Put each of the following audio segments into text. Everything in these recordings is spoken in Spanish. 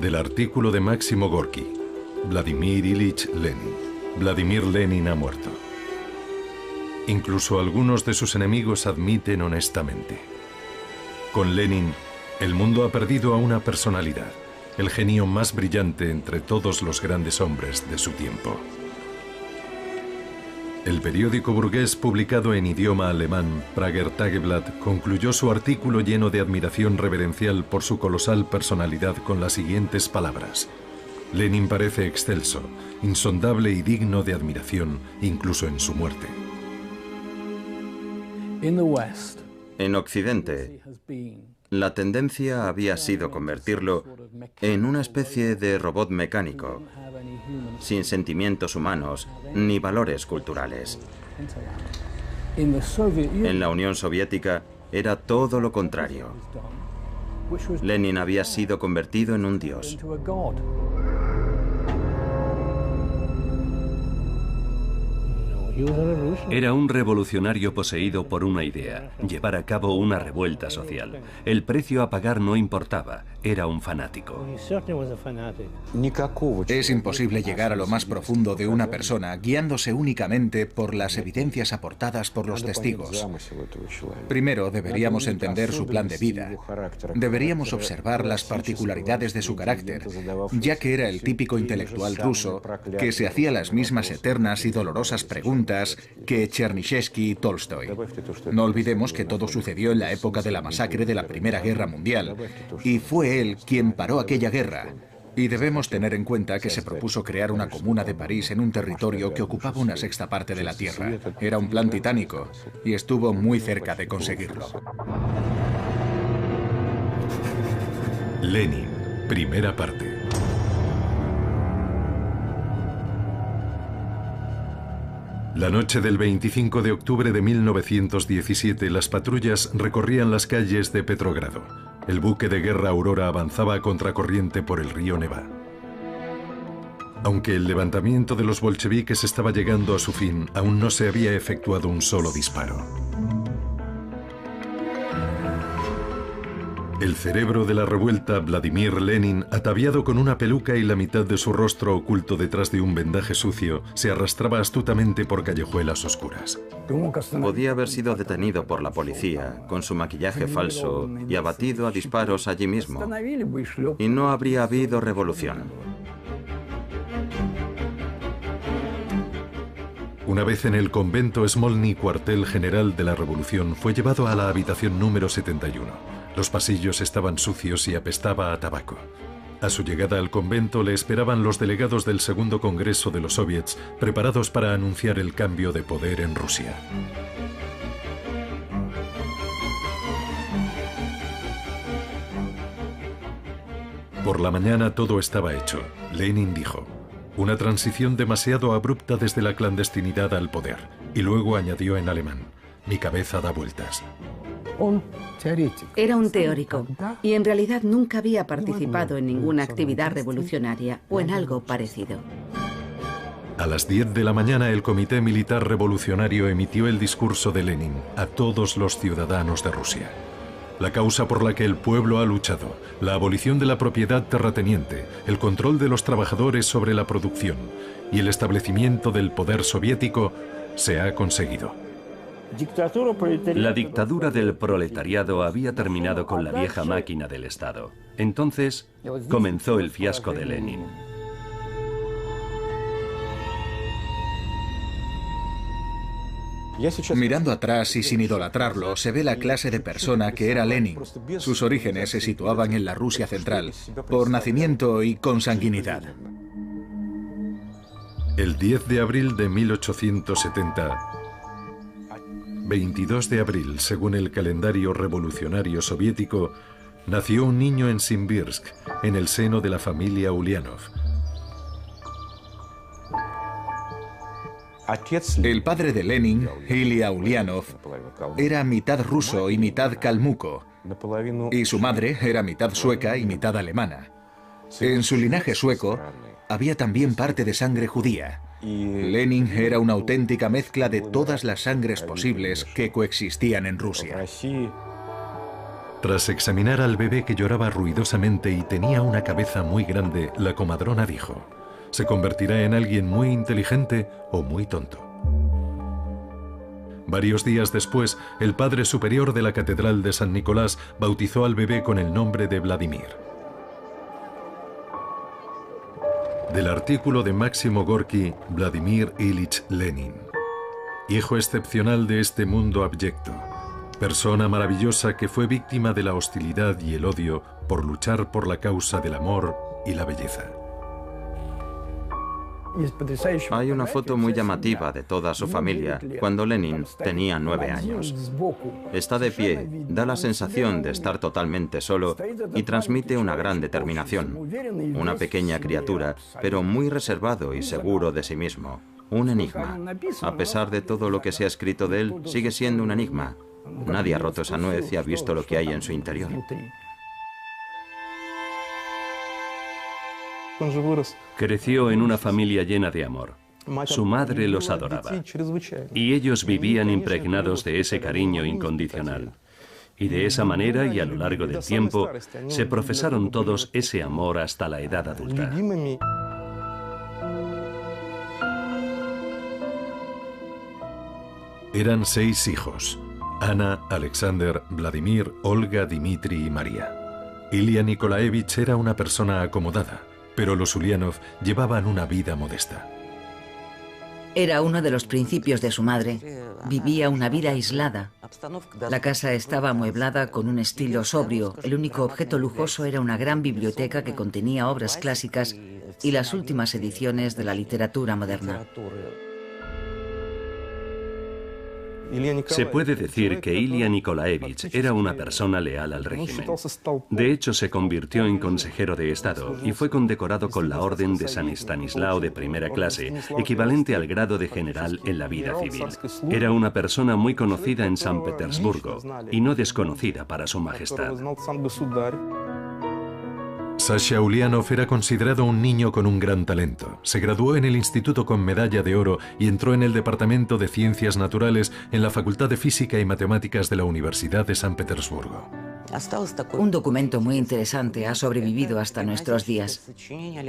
Del artículo de Máximo Gorky, Vladimir Ilich Lenin. Vladimir Lenin ha muerto. Incluso algunos de sus enemigos admiten honestamente. Con Lenin, el mundo ha perdido a una personalidad, el genio más brillante entre todos los grandes hombres de su tiempo. El periódico burgués publicado en idioma alemán, Prager Tageblatt, concluyó su artículo lleno de admiración reverencial por su colosal personalidad con las siguientes palabras. Lenin parece excelso, insondable y digno de admiración, incluso en su muerte. En Occidente, la tendencia había sido convertirlo en una especie de robot mecánico, sin sentimientos humanos ni valores culturales. En la Unión Soviética era todo lo contrario. Lenin había sido convertido en un dios. Era un revolucionario poseído por una idea, llevar a cabo una revuelta social. El precio a pagar no importaba, era un fanático. Es imposible llegar a lo más profundo de una persona guiándose únicamente por las evidencias aportadas por los testigos. Primero deberíamos entender su plan de vida. Deberíamos observar las particularidades de su carácter, ya que era el típico intelectual ruso que se hacía las mismas eternas y dolorosas preguntas que Chernyshevsky y Tolstoy. No olvidemos que todo sucedió en la época de la masacre de la Primera Guerra Mundial y fue él quien paró aquella guerra. Y debemos tener en cuenta que se propuso crear una comuna de París en un territorio que ocupaba una sexta parte de la Tierra. Era un plan titánico y estuvo muy cerca de conseguirlo. Lenin, primera parte. La noche del 25 de octubre de 1917 las patrullas recorrían las calles de Petrogrado. El buque de guerra Aurora avanzaba a contracorriente por el río Neva. Aunque el levantamiento de los bolcheviques estaba llegando a su fin, aún no se había efectuado un solo disparo. El cerebro de la revuelta, Vladimir Lenin, ataviado con una peluca y la mitad de su rostro oculto detrás de un vendaje sucio, se arrastraba astutamente por callejuelas oscuras. Podía haber sido detenido por la policía, con su maquillaje falso, y abatido a disparos allí mismo. Y no habría habido revolución. Una vez en el convento Smolny, cuartel general de la revolución, fue llevado a la habitación número 71. Los pasillos estaban sucios y apestaba a tabaco. A su llegada al convento le esperaban los delegados del segundo Congreso de los Soviets, preparados para anunciar el cambio de poder en Rusia. Por la mañana todo estaba hecho. Lenin dijo, una transición demasiado abrupta desde la clandestinidad al poder. Y luego añadió en alemán, mi cabeza da vueltas. Era un teórico y en realidad nunca había participado en ninguna actividad revolucionaria o en algo parecido. A las 10 de la mañana el Comité Militar Revolucionario emitió el discurso de Lenin a todos los ciudadanos de Rusia. La causa por la que el pueblo ha luchado, la abolición de la propiedad terrateniente, el control de los trabajadores sobre la producción y el establecimiento del poder soviético, se ha conseguido. La dictadura del proletariado había terminado con la vieja máquina del Estado. Entonces comenzó el fiasco de Lenin. Mirando atrás y sin idolatrarlo, se ve la clase de persona que era Lenin. Sus orígenes se situaban en la Rusia central, por nacimiento y consanguinidad. El 10 de abril de 1870, 22 de abril, según el calendario revolucionario soviético, nació un niño en Simbirsk, en el seno de la familia Ulianov. El padre de Lenin, Ilya Ulianov, era mitad ruso y mitad kalmuco, y su madre era mitad sueca y mitad alemana. En su linaje sueco había también parte de sangre judía. Lenin era una auténtica mezcla de todas las sangres posibles que coexistían en Rusia. Tras examinar al bebé que lloraba ruidosamente y tenía una cabeza muy grande, la comadrona dijo, se convertirá en alguien muy inteligente o muy tonto. Varios días después, el padre superior de la Catedral de San Nicolás bautizó al bebé con el nombre de Vladimir. Del artículo de Máximo Gorky, Vladimir Ilich Lenin. Hijo excepcional de este mundo abyecto. Persona maravillosa que fue víctima de la hostilidad y el odio por luchar por la causa del amor y la belleza. Hay una foto muy llamativa de toda su familia cuando Lenin tenía nueve años. Está de pie, da la sensación de estar totalmente solo y transmite una gran determinación. Una pequeña criatura, pero muy reservado y seguro de sí mismo. Un enigma. A pesar de todo lo que se ha escrito de él, sigue siendo un enigma. Nadie ha roto esa nuez y ha visto lo que hay en su interior. Creció en una familia llena de amor. Su madre los adoraba. Y ellos vivían impregnados de ese cariño incondicional. Y de esa manera y a lo largo del tiempo se profesaron todos ese amor hasta la edad adulta. Eran seis hijos. Ana, Alexander, Vladimir, Olga, Dimitri y María. Ilya Nikolaevich era una persona acomodada pero los Ulianov llevaban una vida modesta. Era uno de los principios de su madre. Vivía una vida aislada. La casa estaba amueblada con un estilo sobrio. El único objeto lujoso era una gran biblioteca que contenía obras clásicas y las últimas ediciones de la literatura moderna. Se puede decir que Ilya Nikolaevich era una persona leal al régimen. De hecho, se convirtió en consejero de Estado y fue condecorado con la Orden de San Estanislao de primera clase, equivalente al grado de general en la vida civil. Era una persona muy conocida en San Petersburgo y no desconocida para su majestad. Sasha Ulianov era considerado un niño con un gran talento. Se graduó en el instituto con medalla de oro y entró en el Departamento de Ciencias Naturales en la Facultad de Física y Matemáticas de la Universidad de San Petersburgo. Un documento muy interesante ha sobrevivido hasta nuestros días.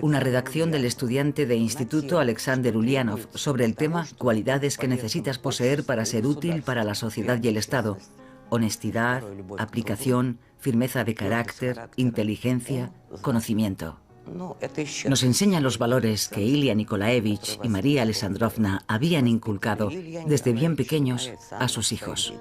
Una redacción del estudiante de instituto Alexander Ulianov sobre el tema Cualidades que necesitas poseer para ser útil para la sociedad y el Estado. Honestidad, aplicación, firmeza de carácter, inteligencia, conocimiento. Nos enseñan los valores que Ilya Nikolaevich y María Alexandrovna habían inculcado desde bien pequeños a sus hijos.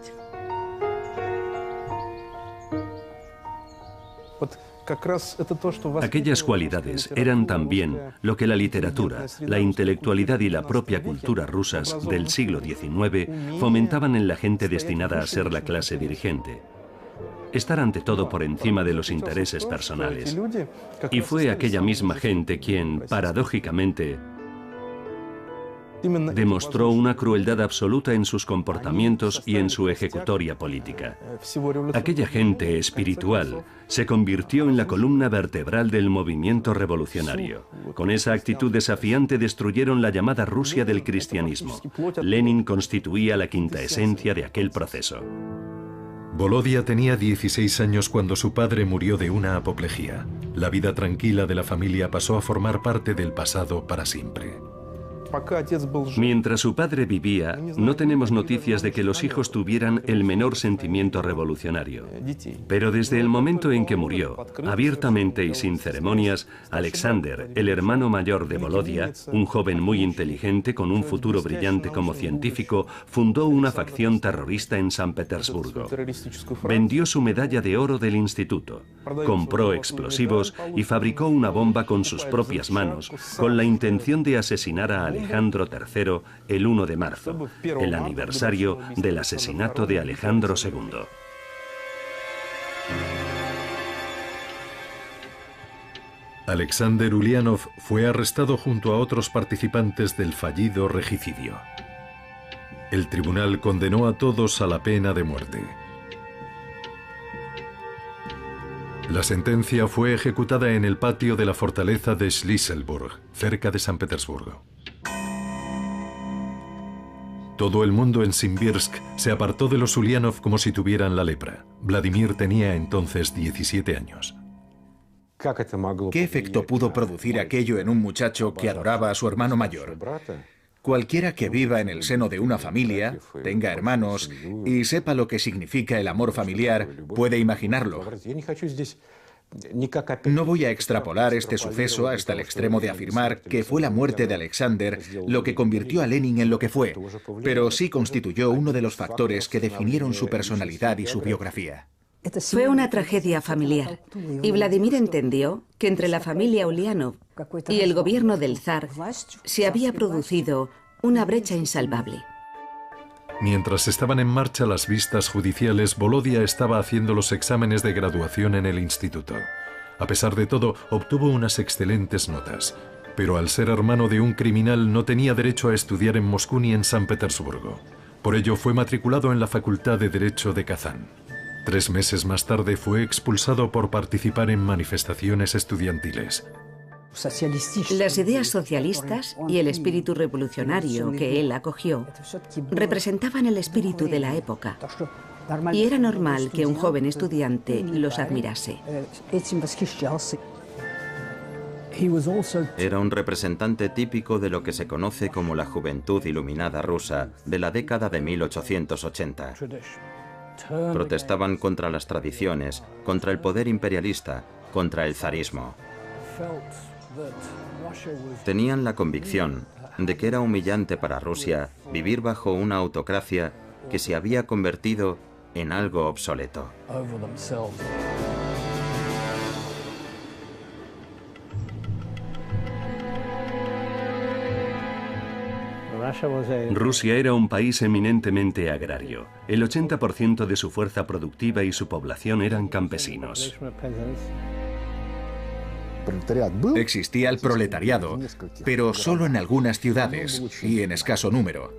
Aquellas cualidades eran también lo que la literatura, la intelectualidad y la propia cultura rusas del siglo XIX fomentaban en la gente destinada a ser la clase dirigente estar ante todo por encima de los intereses personales. Y fue aquella misma gente quien, paradójicamente, demostró una crueldad absoluta en sus comportamientos y en su ejecutoria política. Aquella gente espiritual se convirtió en la columna vertebral del movimiento revolucionario. Con esa actitud desafiante destruyeron la llamada Rusia del cristianismo. Lenin constituía la quinta esencia de aquel proceso. Volodia tenía 16 años cuando su padre murió de una apoplejía. La vida tranquila de la familia pasó a formar parte del pasado para siempre. Mientras su padre vivía, no tenemos noticias de que los hijos tuvieran el menor sentimiento revolucionario. Pero desde el momento en que murió, abiertamente y sin ceremonias, Alexander, el hermano mayor de Volodia, un joven muy inteligente con un futuro brillante como científico, fundó una facción terrorista en San Petersburgo. Vendió su medalla de oro del instituto, compró explosivos y fabricó una bomba con sus propias manos, con la intención de asesinar a Alexander Alejandro III el 1 de marzo, el aniversario del asesinato de Alejandro II. Alexander Ulianov fue arrestado junto a otros participantes del fallido regicidio. El tribunal condenó a todos a la pena de muerte. La sentencia fue ejecutada en el patio de la fortaleza de Schlisselburg, cerca de San Petersburgo. Todo el mundo en Simbirsk se apartó de los Ulyanov como si tuvieran la lepra. Vladimir tenía entonces 17 años. ¿Qué efecto pudo producir aquello en un muchacho que adoraba a su hermano mayor? Cualquiera que viva en el seno de una familia, tenga hermanos y sepa lo que significa el amor familiar, puede imaginarlo. No voy a extrapolar este suceso hasta el extremo de afirmar que fue la muerte de Alexander lo que convirtió a Lenin en lo que fue, pero sí constituyó uno de los factores que definieron su personalidad y su biografía. Fue una tragedia familiar y Vladimir entendió que entre la familia Ulyanov y el gobierno del zar se había producido una brecha insalvable. Mientras estaban en marcha las vistas judiciales, Volodia estaba haciendo los exámenes de graduación en el instituto. A pesar de todo, obtuvo unas excelentes notas. Pero al ser hermano de un criminal no tenía derecho a estudiar en Moscú ni en San Petersburgo. Por ello fue matriculado en la Facultad de Derecho de Kazán. Tres meses más tarde fue expulsado por participar en manifestaciones estudiantiles. Las ideas socialistas y el espíritu revolucionario que él acogió representaban el espíritu de la época y era normal que un joven estudiante los admirase. Era un representante típico de lo que se conoce como la juventud iluminada rusa de la década de 1880. Protestaban contra las tradiciones, contra el poder imperialista, contra el zarismo. Tenían la convicción de que era humillante para Rusia vivir bajo una autocracia que se había convertido en algo obsoleto. Rusia era un país eminentemente agrario. El 80% de su fuerza productiva y su población eran campesinos. Existía el proletariado, pero solo en algunas ciudades y en escaso número.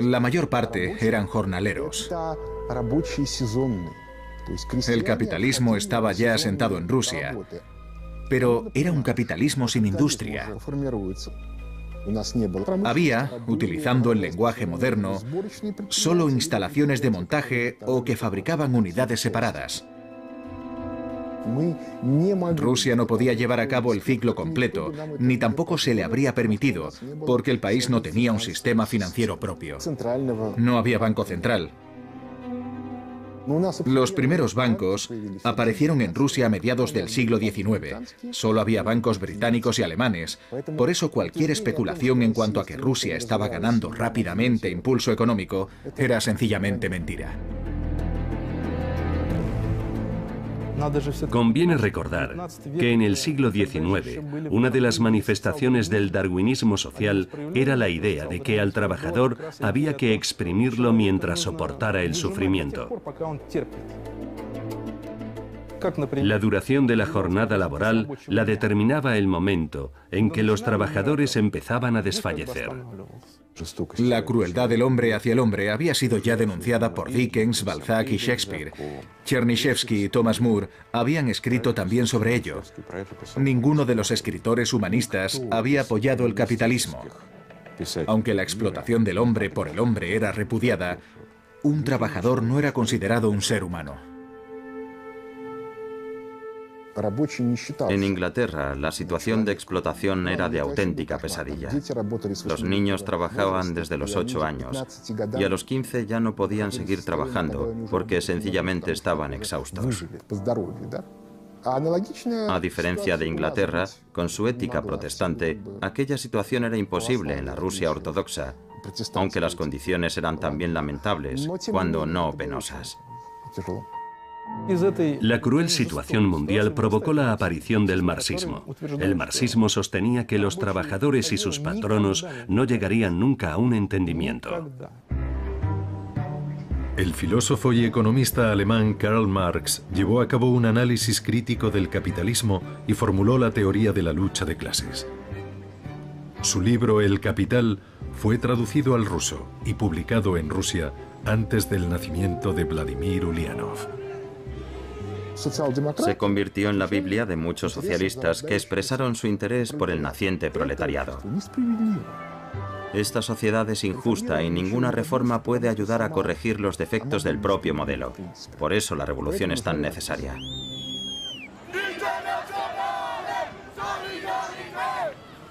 La mayor parte eran jornaleros. El capitalismo estaba ya asentado en Rusia, pero era un capitalismo sin industria. Había, utilizando el lenguaje moderno, solo instalaciones de montaje o que fabricaban unidades separadas. Rusia no podía llevar a cabo el ciclo completo, ni tampoco se le habría permitido, porque el país no tenía un sistema financiero propio. No había banco central. Los primeros bancos aparecieron en Rusia a mediados del siglo XIX. Solo había bancos británicos y alemanes. Por eso cualquier especulación en cuanto a que Rusia estaba ganando rápidamente impulso económico era sencillamente mentira. Conviene recordar que en el siglo XIX una de las manifestaciones del darwinismo social era la idea de que al trabajador había que exprimirlo mientras soportara el sufrimiento. La duración de la jornada laboral la determinaba el momento en que los trabajadores empezaban a desfallecer. La crueldad del hombre hacia el hombre había sido ya denunciada por Dickens, Balzac y Shakespeare. Chernyshevsky y Thomas Moore habían escrito también sobre ello. Ninguno de los escritores humanistas había apoyado el capitalismo. Aunque la explotación del hombre por el hombre era repudiada, un trabajador no era considerado un ser humano. En Inglaterra, la situación de explotación era de auténtica pesadilla. Los niños trabajaban desde los 8 años y a los 15 ya no podían seguir trabajando porque sencillamente estaban exhaustos. A diferencia de Inglaterra, con su ética protestante, aquella situación era imposible en la Rusia ortodoxa, aunque las condiciones eran también lamentables, cuando no penosas. La cruel situación mundial provocó la aparición del marxismo. El marxismo sostenía que los trabajadores y sus patronos no llegarían nunca a un entendimiento. El filósofo y economista alemán Karl Marx llevó a cabo un análisis crítico del capitalismo y formuló la teoría de la lucha de clases. Su libro El Capital fue traducido al ruso y publicado en Rusia antes del nacimiento de Vladimir Ulyanov. Se convirtió en la Biblia de muchos socialistas que expresaron su interés por el naciente proletariado. Esta sociedad es injusta y ninguna reforma puede ayudar a corregir los defectos del propio modelo. Por eso la revolución es tan necesaria.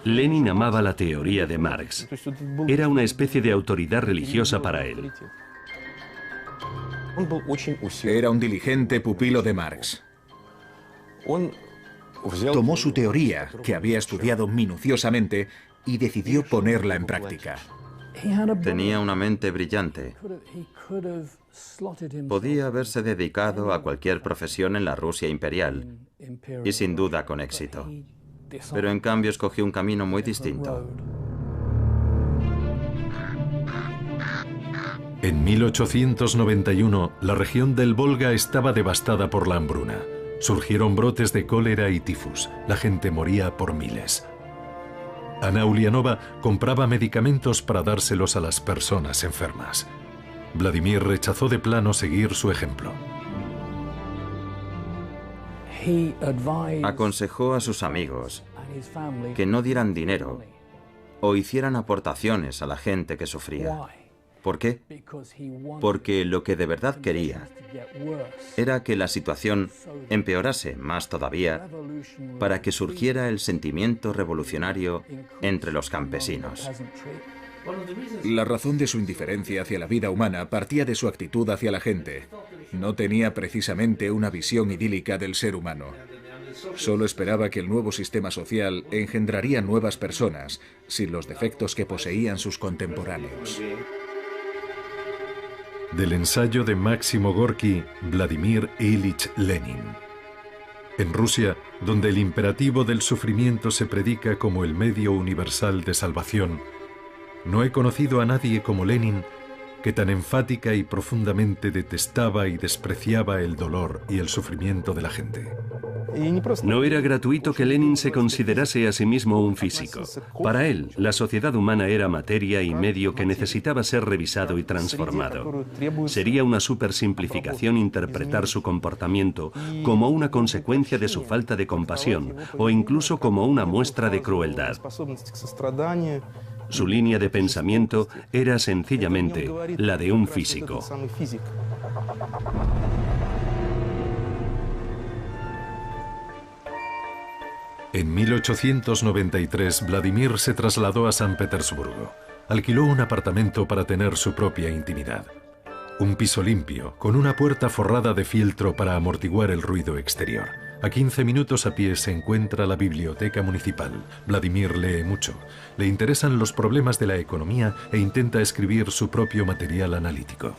Lenin amaba la teoría de Marx. Era una especie de autoridad religiosa para él. Era un diligente pupilo de Marx. Tomó su teoría, que había estudiado minuciosamente, y decidió ponerla en práctica. Tenía una mente brillante. Podía haberse dedicado a cualquier profesión en la Rusia imperial, y sin duda con éxito. Pero en cambio escogió un camino muy distinto. En 1891, la región del Volga estaba devastada por la hambruna. Surgieron brotes de cólera y tifus. La gente moría por miles. Ana Ulianova compraba medicamentos para dárselos a las personas enfermas. Vladimir rechazó de plano seguir su ejemplo. Aconsejó a sus amigos que no dieran dinero o hicieran aportaciones a la gente que sufría. ¿Por qué? Porque lo que de verdad quería era que la situación empeorase más todavía para que surgiera el sentimiento revolucionario entre los campesinos. La razón de su indiferencia hacia la vida humana partía de su actitud hacia la gente. No tenía precisamente una visión idílica del ser humano. Solo esperaba que el nuevo sistema social engendraría nuevas personas, sin los defectos que poseían sus contemporáneos. Del ensayo de Máximo Gorky, Vladimir Ilich Lenin. En Rusia, donde el imperativo del sufrimiento se predica como el medio universal de salvación, no he conocido a nadie como Lenin que tan enfática y profundamente detestaba y despreciaba el dolor y el sufrimiento de la gente. No era gratuito que Lenin se considerase a sí mismo un físico. Para él, la sociedad humana era materia y medio que necesitaba ser revisado y transformado. Sería una supersimplificación interpretar su comportamiento como una consecuencia de su falta de compasión o incluso como una muestra de crueldad. Su línea de pensamiento era sencillamente la de un físico. En 1893, Vladimir se trasladó a San Petersburgo. Alquiló un apartamento para tener su propia intimidad. Un piso limpio, con una puerta forrada de fieltro para amortiguar el ruido exterior. A 15 minutos a pie se encuentra la biblioteca municipal. Vladimir lee mucho. Le interesan los problemas de la economía e intenta escribir su propio material analítico.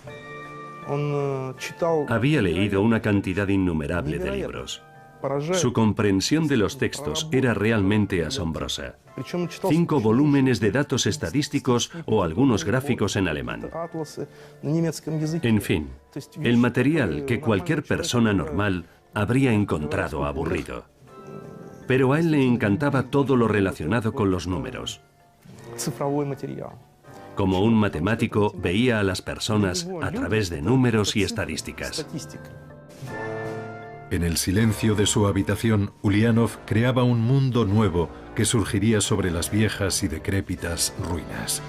Había leído una cantidad innumerable de libros. Su comprensión de los textos era realmente asombrosa. Cinco volúmenes de datos estadísticos o algunos gráficos en alemán. En fin, el material que cualquier persona normal habría encontrado aburrido. Pero a él le encantaba todo lo relacionado con los números. Como un matemático, veía a las personas a través de números y estadísticas. En el silencio de su habitación, Ulianov creaba un mundo nuevo que surgiría sobre las viejas y decrépitas ruinas.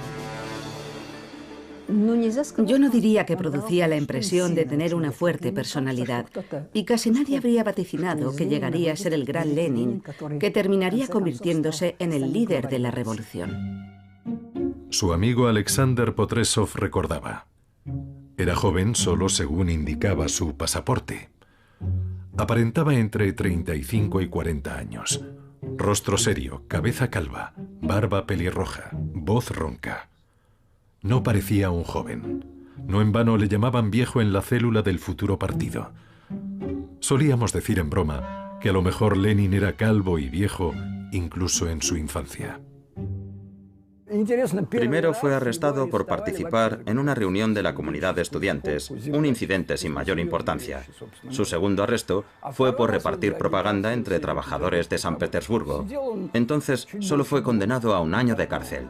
Yo no diría que producía la impresión de tener una fuerte personalidad, y casi nadie habría vaticinado que llegaría a ser el gran Lenin, que terminaría convirtiéndose en el líder de la revolución. Su amigo Alexander Potresov recordaba. Era joven solo según indicaba su pasaporte. Aparentaba entre 35 y 40 años. Rostro serio, cabeza calva, barba pelirroja, voz ronca. No parecía un joven. No en vano le llamaban viejo en la célula del futuro partido. Solíamos decir en broma que a lo mejor Lenin era calvo y viejo incluso en su infancia. Primero fue arrestado por participar en una reunión de la comunidad de estudiantes, un incidente sin mayor importancia. Su segundo arresto fue por repartir propaganda entre trabajadores de San Petersburgo. Entonces solo fue condenado a un año de cárcel.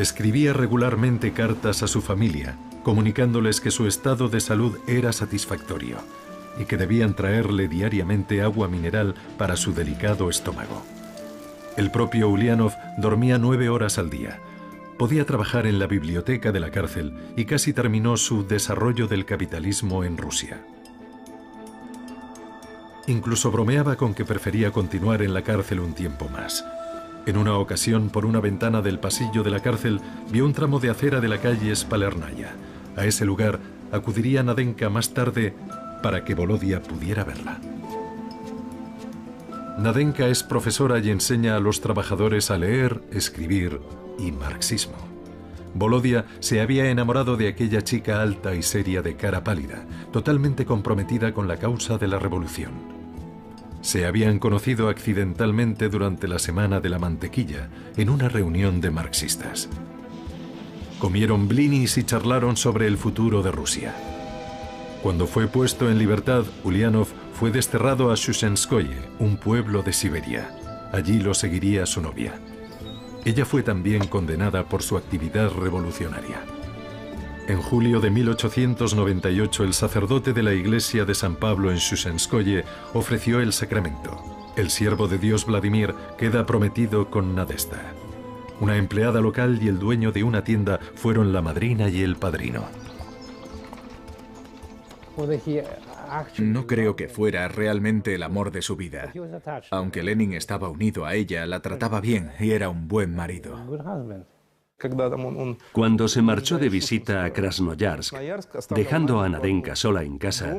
Escribía regularmente cartas a su familia, comunicándoles que su estado de salud era satisfactorio. y que debían traerle diariamente agua mineral para su delicado estómago. El propio Ulianov dormía nueve horas al día. Podía trabajar en la biblioteca de la cárcel y casi terminó su desarrollo del capitalismo en Rusia. Incluso bromeaba con que prefería continuar en la cárcel un tiempo más. En una ocasión, por una ventana del pasillo de la cárcel, vio un tramo de acera de la calle Spalernaya. A ese lugar acudiría Nadenka más tarde para que Volodia pudiera verla. Nadenka es profesora y enseña a los trabajadores a leer, escribir y marxismo. Volodia se había enamorado de aquella chica alta y seria de cara pálida, totalmente comprometida con la causa de la revolución. Se habían conocido accidentalmente durante la Semana de la Mantequilla, en una reunión de marxistas. Comieron blinis y charlaron sobre el futuro de Rusia. Cuando fue puesto en libertad, Ulianov fue desterrado a Shushenskoye, un pueblo de Siberia. Allí lo seguiría su novia. Ella fue también condenada por su actividad revolucionaria. En julio de 1898, el sacerdote de la iglesia de San Pablo en Shushenskoye ofreció el sacramento. El siervo de Dios Vladimir queda prometido con Nadesta. Una empleada local y el dueño de una tienda fueron la madrina y el padrino. No creo que fuera realmente el amor de su vida. Aunque Lenin estaba unido a ella, la trataba bien y era un buen marido. Cuando se marchó de visita a Krasnoyarsk, dejando a Nadenka sola en casa,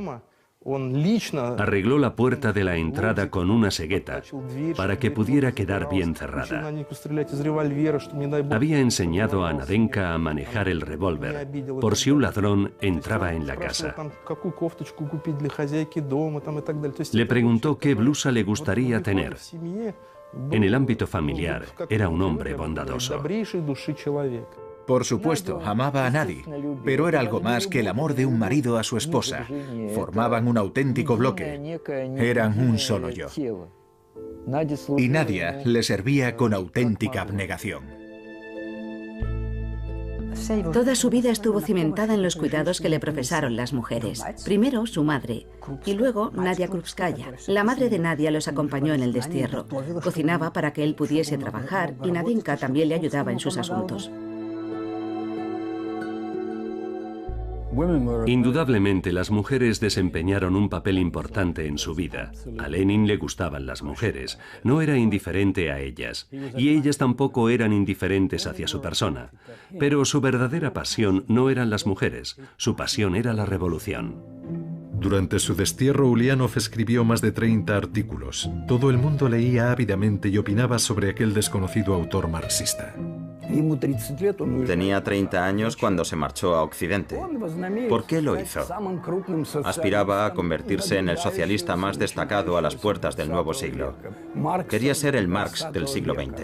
Arregló la puerta de la entrada con una cegueta para que pudiera quedar bien cerrada. Había enseñado a Nadenka a manejar el revólver por si un ladrón entraba en la casa. Le preguntó qué blusa le gustaría tener. En el ámbito familiar era un hombre bondadoso. Por supuesto, amaba a nadie, pero era algo más que el amor de un marido a su esposa. Formaban un auténtico bloque. Eran un solo yo. Y Nadia le servía con auténtica abnegación. Toda su vida estuvo cimentada en los cuidados que le profesaron las mujeres. Primero su madre y luego Nadia Krupskaya. La madre de Nadia los acompañó en el destierro. Cocinaba para que él pudiese trabajar y Nadinka también le ayudaba en sus asuntos. Indudablemente las mujeres desempeñaron un papel importante en su vida. A Lenin le gustaban las mujeres, no era indiferente a ellas, y ellas tampoco eran indiferentes hacia su persona. Pero su verdadera pasión no eran las mujeres, su pasión era la revolución. Durante su destierro, Ulianov escribió más de 30 artículos. Todo el mundo leía ávidamente y opinaba sobre aquel desconocido autor marxista. Tenía 30 años cuando se marchó a Occidente. ¿Por qué lo hizo? Aspiraba a convertirse en el socialista más destacado a las puertas del nuevo siglo. Quería ser el Marx del siglo XX.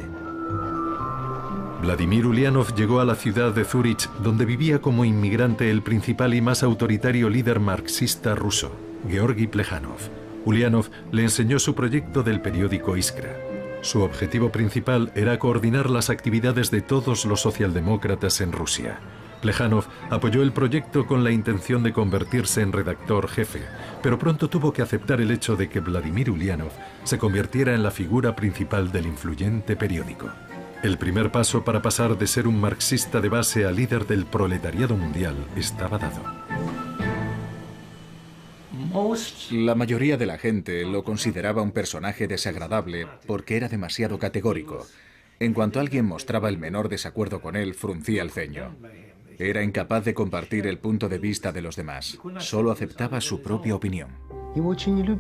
Vladimir Ulianov llegó a la ciudad de Zurich, donde vivía como inmigrante el principal y más autoritario líder marxista ruso, Georgi Plejanov. Ulianov le enseñó su proyecto del periódico Iskra. Su objetivo principal era coordinar las actividades de todos los socialdemócratas en Rusia. Plejanov apoyó el proyecto con la intención de convertirse en redactor jefe, pero pronto tuvo que aceptar el hecho de que Vladimir Ulianov se convirtiera en la figura principal del influyente periódico. El primer paso para pasar de ser un marxista de base a líder del proletariado mundial estaba dado. La mayoría de la gente lo consideraba un personaje desagradable porque era demasiado categórico. En cuanto alguien mostraba el menor desacuerdo con él, fruncía el ceño. Era incapaz de compartir el punto de vista de los demás. Solo aceptaba su propia opinión.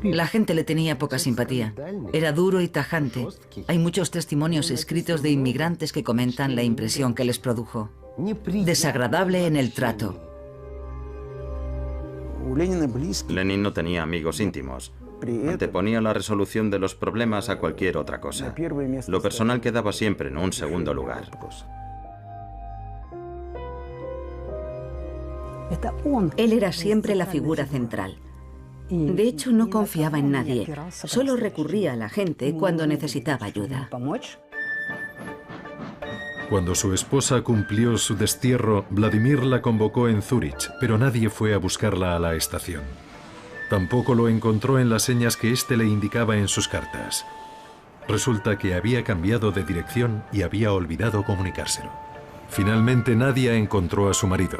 La gente le tenía poca simpatía. Era duro y tajante. Hay muchos testimonios escritos de inmigrantes que comentan la impresión que les produjo. Desagradable en el trato. Lenin no tenía amigos íntimos. Anteponía la resolución de los problemas a cualquier otra cosa. Lo personal quedaba siempre en un segundo lugar. Él era siempre la figura central. De hecho, no confiaba en nadie. Solo recurría a la gente cuando necesitaba ayuda. Cuando su esposa cumplió su destierro, Vladimir la convocó en Zúrich, pero nadie fue a buscarla a la estación. Tampoco lo encontró en las señas que éste le indicaba en sus cartas. Resulta que había cambiado de dirección y había olvidado comunicárselo. Finalmente Nadia encontró a su marido.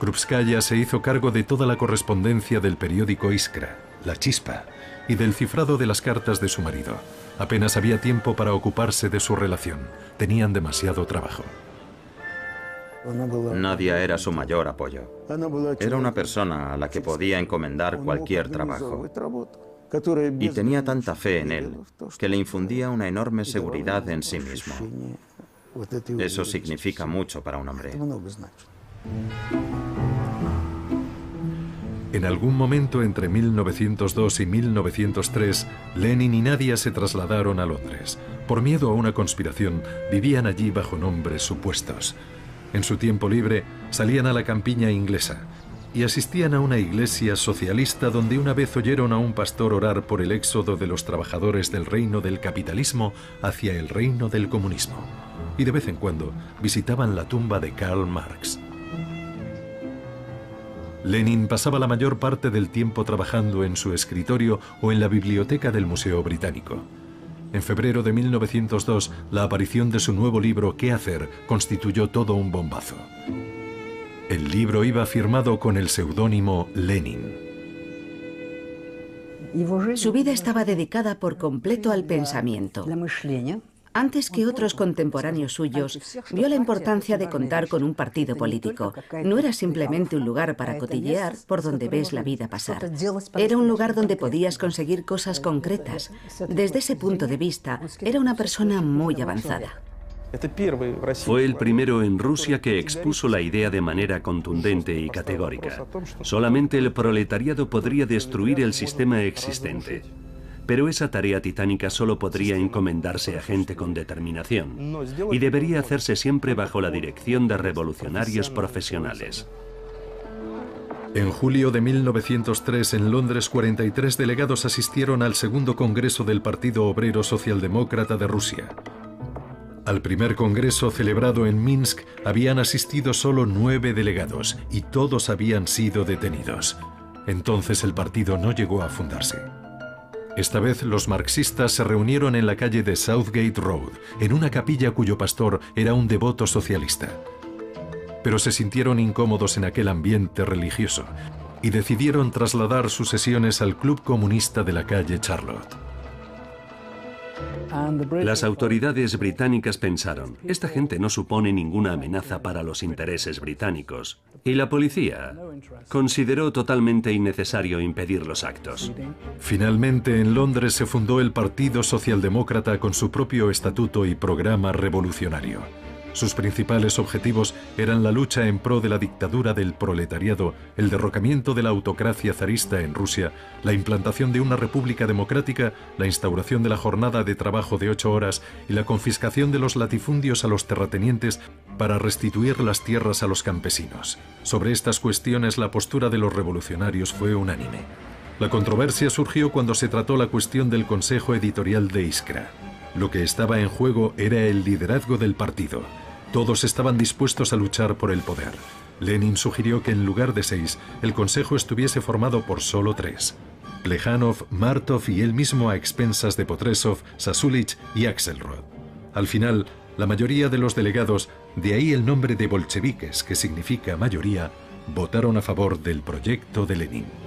Krupskaya se hizo cargo de toda la correspondencia del periódico Iskra, La Chispa, y del cifrado de las cartas de su marido. Apenas había tiempo para ocuparse de su relación. Tenían demasiado trabajo. Nadia era su mayor apoyo. Era una persona a la que podía encomendar cualquier trabajo. Y tenía tanta fe en él que le infundía una enorme seguridad en sí mismo. Eso significa mucho para un hombre. En algún momento entre 1902 y 1903, Lenin y Nadia se trasladaron a Londres. Por miedo a una conspiración, vivían allí bajo nombres supuestos. En su tiempo libre, salían a la campiña inglesa y asistían a una iglesia socialista donde una vez oyeron a un pastor orar por el éxodo de los trabajadores del reino del capitalismo hacia el reino del comunismo. Y de vez en cuando visitaban la tumba de Karl Marx. Lenin pasaba la mayor parte del tiempo trabajando en su escritorio o en la biblioteca del Museo Británico. En febrero de 1902, la aparición de su nuevo libro ¿Qué hacer? constituyó todo un bombazo. El libro iba firmado con el seudónimo Lenin. Su vida estaba dedicada por completo al pensamiento. Antes que otros contemporáneos suyos, vio la importancia de contar con un partido político. No era simplemente un lugar para cotillear por donde ves la vida pasar. Era un lugar donde podías conseguir cosas concretas. Desde ese punto de vista, era una persona muy avanzada. Fue el primero en Rusia que expuso la idea de manera contundente y categórica. Solamente el proletariado podría destruir el sistema existente. Pero esa tarea titánica solo podría encomendarse a gente con determinación y debería hacerse siempre bajo la dirección de revolucionarios profesionales. En julio de 1903 en Londres 43 delegados asistieron al segundo Congreso del Partido Obrero Socialdemócrata de Rusia. Al primer Congreso celebrado en Minsk habían asistido solo nueve delegados y todos habían sido detenidos. Entonces el partido no llegó a fundarse. Esta vez los marxistas se reunieron en la calle de Southgate Road, en una capilla cuyo pastor era un devoto socialista. Pero se sintieron incómodos en aquel ambiente religioso y decidieron trasladar sus sesiones al Club Comunista de la calle Charlotte. Las autoridades británicas pensaron, esta gente no supone ninguna amenaza para los intereses británicos. Y la policía consideró totalmente innecesario impedir los actos. Finalmente, en Londres se fundó el Partido Socialdemócrata con su propio estatuto y programa revolucionario. Sus principales objetivos eran la lucha en pro de la dictadura del proletariado, el derrocamiento de la autocracia zarista en Rusia, la implantación de una república democrática, la instauración de la jornada de trabajo de ocho horas y la confiscación de los latifundios a los terratenientes para restituir las tierras a los campesinos. Sobre estas cuestiones la postura de los revolucionarios fue unánime. La controversia surgió cuando se trató la cuestión del Consejo Editorial de Iskra. Lo que estaba en juego era el liderazgo del partido. Todos estaban dispuestos a luchar por el poder. Lenin sugirió que en lugar de seis, el consejo estuviese formado por solo tres. Plejanov, Martov y él mismo a expensas de Potresov, Sasulich y Axelrod. Al final, la mayoría de los delegados, de ahí el nombre de bolcheviques, que significa mayoría, votaron a favor del proyecto de Lenin.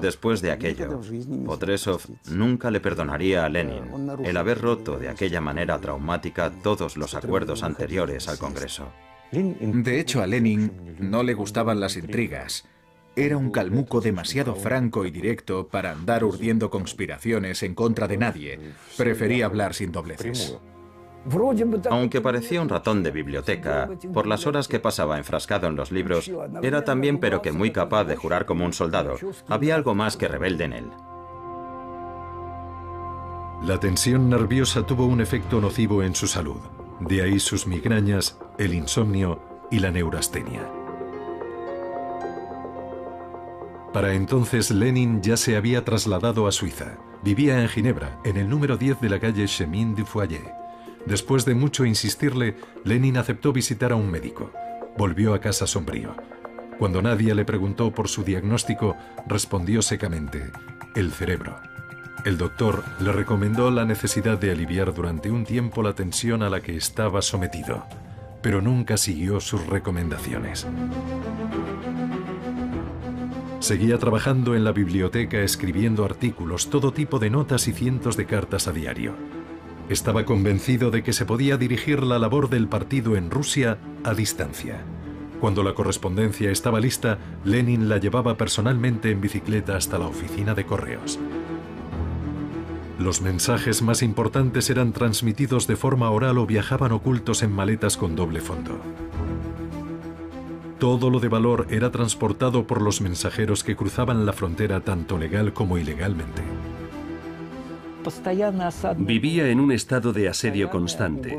Después de aquello, Potresov nunca le perdonaría a Lenin el haber roto de aquella manera traumática todos los acuerdos anteriores al Congreso. De hecho, a Lenin no le gustaban las intrigas. Era un calmuco demasiado franco y directo para andar urdiendo conspiraciones en contra de nadie. Prefería hablar sin dobleces. Aunque parecía un ratón de biblioteca, por las horas que pasaba enfrascado en los libros, era también pero que muy capaz de jurar como un soldado. Había algo más que rebelde en él. La tensión nerviosa tuvo un efecto nocivo en su salud. De ahí sus migrañas, el insomnio y la neurastenia. Para entonces Lenin ya se había trasladado a Suiza. Vivía en Ginebra, en el número 10 de la calle Chemin du Foyer. Después de mucho insistirle, Lenin aceptó visitar a un médico. Volvió a casa sombrío. Cuando nadie le preguntó por su diagnóstico, respondió secamente, el cerebro. El doctor le recomendó la necesidad de aliviar durante un tiempo la tensión a la que estaba sometido, pero nunca siguió sus recomendaciones. Seguía trabajando en la biblioteca escribiendo artículos, todo tipo de notas y cientos de cartas a diario. Estaba convencido de que se podía dirigir la labor del partido en Rusia a distancia. Cuando la correspondencia estaba lista, Lenin la llevaba personalmente en bicicleta hasta la oficina de correos. Los mensajes más importantes eran transmitidos de forma oral o viajaban ocultos en maletas con doble fondo. Todo lo de valor era transportado por los mensajeros que cruzaban la frontera tanto legal como ilegalmente. Vivía en un estado de asedio constante,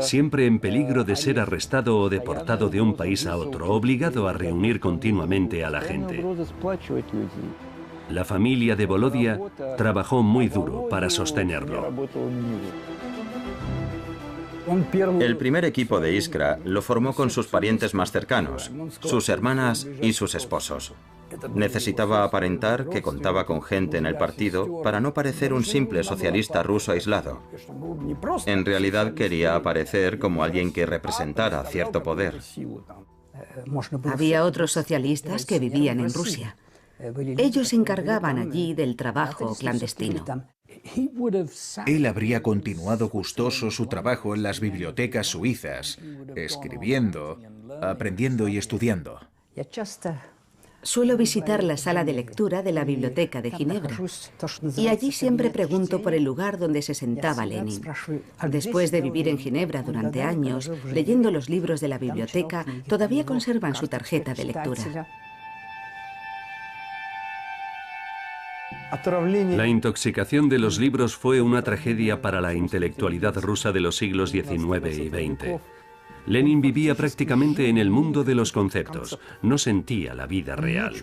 siempre en peligro de ser arrestado o deportado de un país a otro, obligado a reunir continuamente a la gente. La familia de Volodia trabajó muy duro para sostenerlo. El primer equipo de Iskra lo formó con sus parientes más cercanos, sus hermanas y sus esposos. Necesitaba aparentar que contaba con gente en el partido para no parecer un simple socialista ruso aislado. En realidad quería aparecer como alguien que representara cierto poder. Había otros socialistas que vivían en Rusia. Ellos se encargaban allí del trabajo clandestino. Él habría continuado gustoso su trabajo en las bibliotecas suizas, escribiendo, aprendiendo y estudiando. Suelo visitar la sala de lectura de la Biblioteca de Ginebra y allí siempre pregunto por el lugar donde se sentaba Lenin. Después de vivir en Ginebra durante años, leyendo los libros de la biblioteca, todavía conservan su tarjeta de lectura. La intoxicación de los libros fue una tragedia para la intelectualidad rusa de los siglos XIX y XX. Lenin vivía prácticamente en el mundo de los conceptos, no sentía la vida real.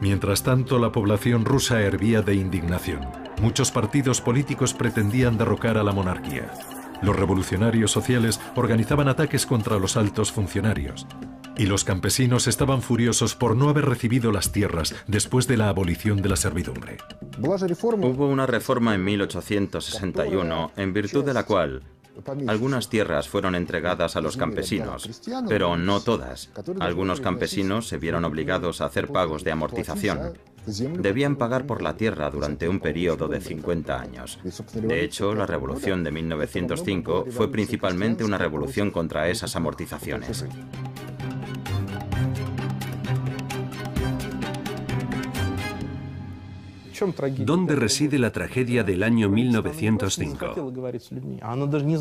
Mientras tanto, la población rusa hervía de indignación. Muchos partidos políticos pretendían derrocar a la monarquía. Los revolucionarios sociales organizaban ataques contra los altos funcionarios. Y los campesinos estaban furiosos por no haber recibido las tierras después de la abolición de la servidumbre. Hubo una reforma en 1861 en virtud de la cual algunas tierras fueron entregadas a los campesinos, pero no todas. Algunos campesinos se vieron obligados a hacer pagos de amortización. Debían pagar por la tierra durante un periodo de 50 años. De hecho, la revolución de 1905 fue principalmente una revolución contra esas amortizaciones. ¿Dónde reside la tragedia del año 1905?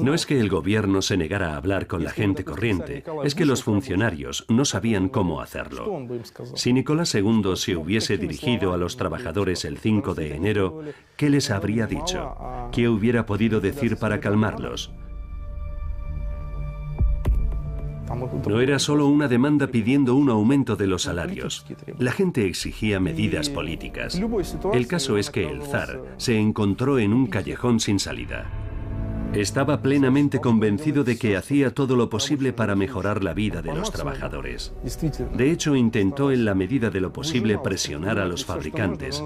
No es que el gobierno se negara a hablar con la gente corriente, es que los funcionarios no sabían cómo hacerlo. Si Nicolás II se hubiese dirigido a los trabajadores el 5 de enero, ¿qué les habría dicho? ¿Qué hubiera podido decir para calmarlos? No era solo una demanda pidiendo un aumento de los salarios. La gente exigía medidas políticas. El caso es que el zar se encontró en un callejón sin salida. Estaba plenamente convencido de que hacía todo lo posible para mejorar la vida de los trabajadores. De hecho, intentó en la medida de lo posible presionar a los fabricantes,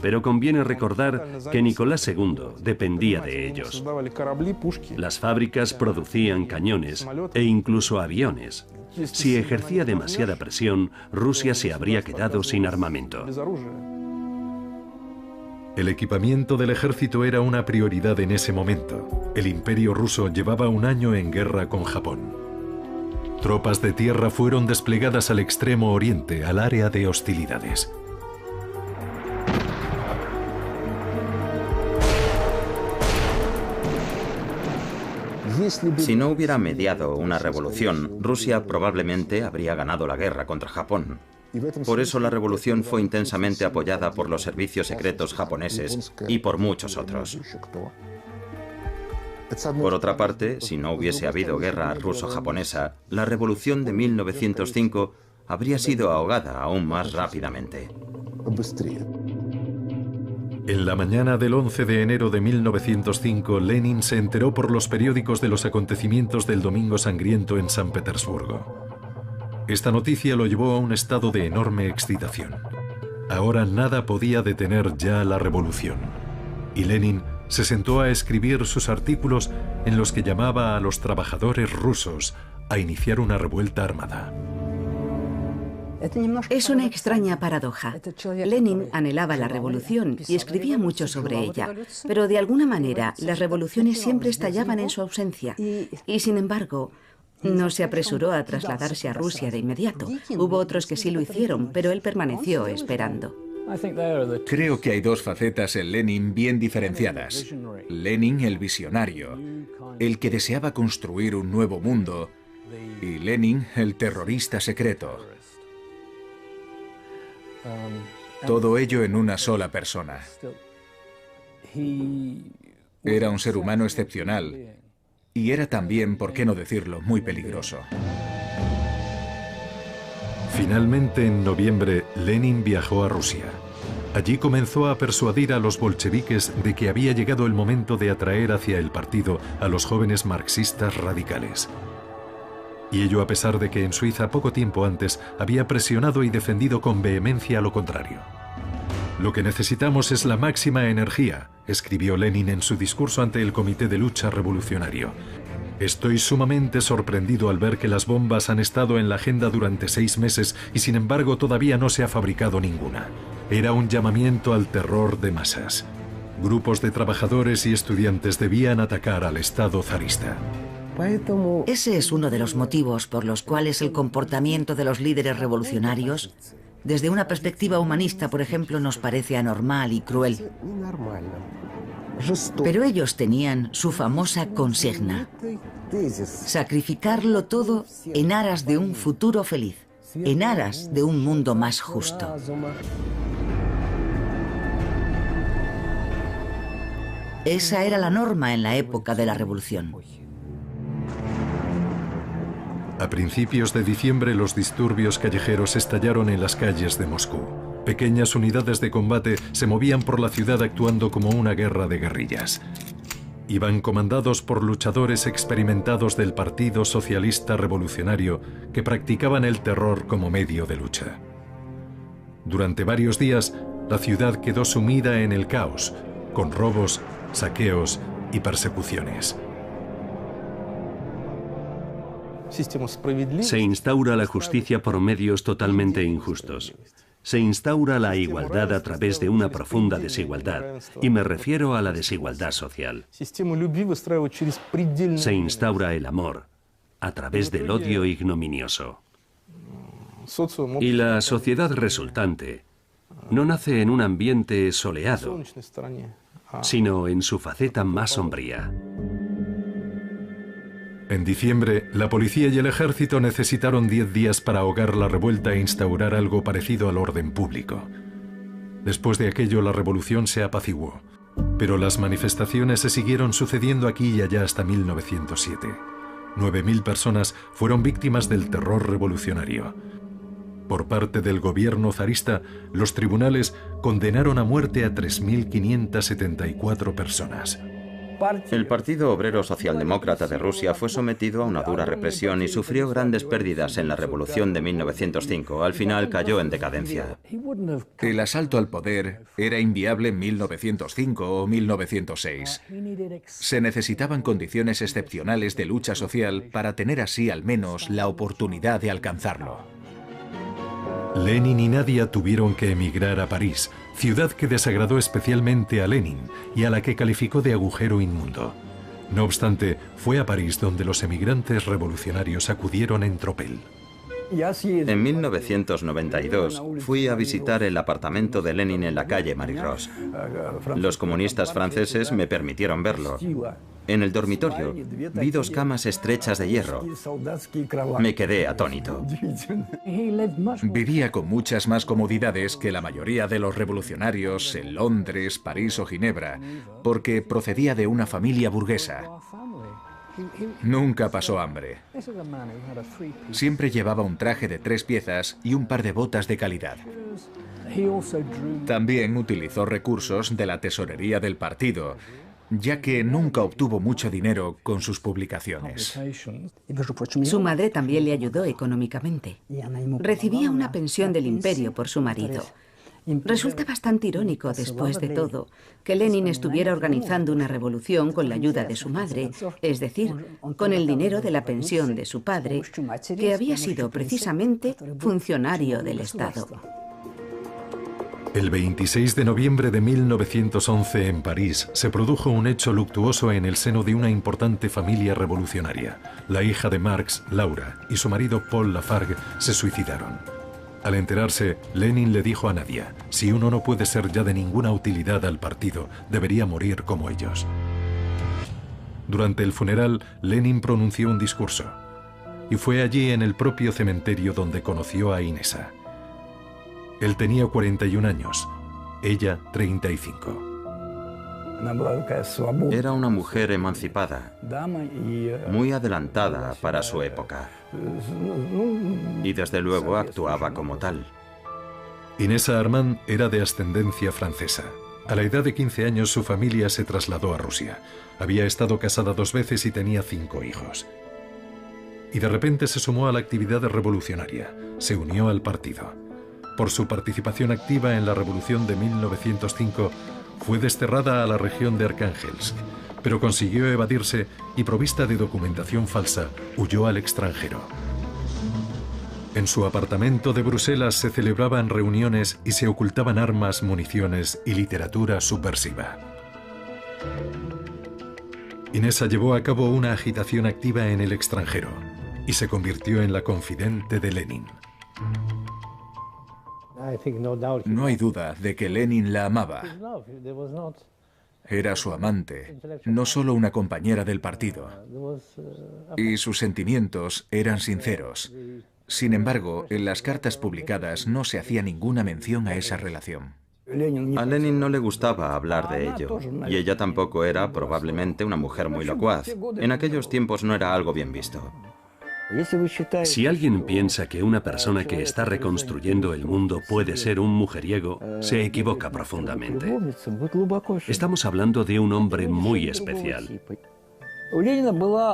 pero conviene recordar que Nicolás II dependía de ellos. Las fábricas producían cañones e incluso aviones. Si ejercía demasiada presión, Rusia se habría quedado sin armamento. El equipamiento del ejército era una prioridad en ese momento. El imperio ruso llevaba un año en guerra con Japón. Tropas de tierra fueron desplegadas al extremo oriente, al área de hostilidades. Si no hubiera mediado una revolución, Rusia probablemente habría ganado la guerra contra Japón. Por eso la revolución fue intensamente apoyada por los servicios secretos japoneses y por muchos otros. Por otra parte, si no hubiese habido guerra ruso-japonesa, la revolución de 1905 habría sido ahogada aún más rápidamente. En la mañana del 11 de enero de 1905, Lenin se enteró por los periódicos de los acontecimientos del Domingo Sangriento en San Petersburgo. Esta noticia lo llevó a un estado de enorme excitación. Ahora nada podía detener ya la revolución. Y Lenin se sentó a escribir sus artículos en los que llamaba a los trabajadores rusos a iniciar una revuelta armada. Es una extraña paradoja. Lenin anhelaba la revolución y escribía mucho sobre ella, pero de alguna manera las revoluciones siempre estallaban en su ausencia. Y sin embargo, no se apresuró a trasladarse a Rusia de inmediato. Hubo otros que sí lo hicieron, pero él permaneció esperando. Creo que hay dos facetas en Lenin bien diferenciadas. Lenin, el visionario, el que deseaba construir un nuevo mundo, y Lenin, el terrorista secreto. Todo ello en una sola persona. Era un ser humano excepcional y era también, por qué no decirlo, muy peligroso. Finalmente, en noviembre, Lenin viajó a Rusia. Allí comenzó a persuadir a los bolcheviques de que había llegado el momento de atraer hacia el partido a los jóvenes marxistas radicales. Y ello a pesar de que en Suiza poco tiempo antes había presionado y defendido con vehemencia lo contrario. Lo que necesitamos es la máxima energía, escribió Lenin en su discurso ante el Comité de Lucha Revolucionario. Estoy sumamente sorprendido al ver que las bombas han estado en la agenda durante seis meses y sin embargo todavía no se ha fabricado ninguna. Era un llamamiento al terror de masas. Grupos de trabajadores y estudiantes debían atacar al Estado zarista. Ese es uno de los motivos por los cuales el comportamiento de los líderes revolucionarios desde una perspectiva humanista, por ejemplo, nos parece anormal y cruel. Pero ellos tenían su famosa consigna. Sacrificarlo todo en aras de un futuro feliz, en aras de un mundo más justo. Esa era la norma en la época de la revolución. A principios de diciembre los disturbios callejeros estallaron en las calles de Moscú. Pequeñas unidades de combate se movían por la ciudad actuando como una guerra de guerrillas. Iban comandados por luchadores experimentados del Partido Socialista Revolucionario que practicaban el terror como medio de lucha. Durante varios días, la ciudad quedó sumida en el caos, con robos, saqueos y persecuciones. Se instaura la justicia por medios totalmente injustos. Se instaura la igualdad a través de una profunda desigualdad, y me refiero a la desigualdad social. Se instaura el amor a través del odio ignominioso. Y la sociedad resultante no nace en un ambiente soleado, sino en su faceta más sombría. En diciembre, la policía y el ejército necesitaron 10 días para ahogar la revuelta e instaurar algo parecido al orden público. Después de aquello, la revolución se apaciguó. Pero las manifestaciones se siguieron sucediendo aquí y allá hasta 1907. 9.000 personas fueron víctimas del terror revolucionario. Por parte del gobierno zarista, los tribunales condenaron a muerte a 3.574 personas. El Partido Obrero Socialdemócrata de Rusia fue sometido a una dura represión y sufrió grandes pérdidas en la Revolución de 1905. Al final cayó en decadencia. El asalto al poder era inviable en 1905 o 1906. Se necesitaban condiciones excepcionales de lucha social para tener así al menos la oportunidad de alcanzarlo. Lenin y Nadia tuvieron que emigrar a París, ciudad que desagradó especialmente a Lenin y a la que calificó de agujero inmundo. No obstante, fue a París donde los emigrantes revolucionarios acudieron en tropel. En 1992 fui a visitar el apartamento de Lenin en la calle Marie-Rose. Los comunistas franceses me permitieron verlo. En el dormitorio vi dos camas estrechas de hierro. Me quedé atónito. Vivía con muchas más comodidades que la mayoría de los revolucionarios en Londres, París o Ginebra, porque procedía de una familia burguesa. Nunca pasó hambre. Siempre llevaba un traje de tres piezas y un par de botas de calidad. También utilizó recursos de la tesorería del partido, ya que nunca obtuvo mucho dinero con sus publicaciones. Su madre también le ayudó económicamente. Recibía una pensión del imperio por su marido. Resulta bastante irónico, después de todo, que Lenin estuviera organizando una revolución con la ayuda de su madre, es decir, con el dinero de la pensión de su padre, que había sido precisamente funcionario del Estado. El 26 de noviembre de 1911 en París se produjo un hecho luctuoso en el seno de una importante familia revolucionaria. La hija de Marx, Laura, y su marido Paul Lafargue se suicidaron. Al enterarse, Lenin le dijo a Nadia, si uno no puede ser ya de ninguna utilidad al partido, debería morir como ellos. Durante el funeral, Lenin pronunció un discurso. Y fue allí en el propio cementerio donde conoció a Inesa. Él tenía 41 años, ella 35. Era una mujer emancipada, muy adelantada para su época. Y desde luego actuaba como tal. Inesa Armand era de ascendencia francesa. A la edad de 15 años su familia se trasladó a Rusia. Había estado casada dos veces y tenía cinco hijos. Y de repente se sumó a la actividad revolucionaria. Se unió al partido por su participación activa en la Revolución de 1905, fue desterrada a la región de Arcángelsk, pero consiguió evadirse y provista de documentación falsa, huyó al extranjero. En su apartamento de Bruselas se celebraban reuniones y se ocultaban armas, municiones y literatura subversiva. Inesa llevó a cabo una agitación activa en el extranjero y se convirtió en la confidente de Lenin. No hay duda de que Lenin la amaba. Era su amante, no solo una compañera del partido. Y sus sentimientos eran sinceros. Sin embargo, en las cartas publicadas no se hacía ninguna mención a esa relación. A Lenin no le gustaba hablar de ello, y ella tampoco era probablemente una mujer muy locuaz. En aquellos tiempos no era algo bien visto. Si alguien piensa que una persona que está reconstruyendo el mundo puede ser un mujeriego, se equivoca profundamente. Estamos hablando de un hombre muy especial.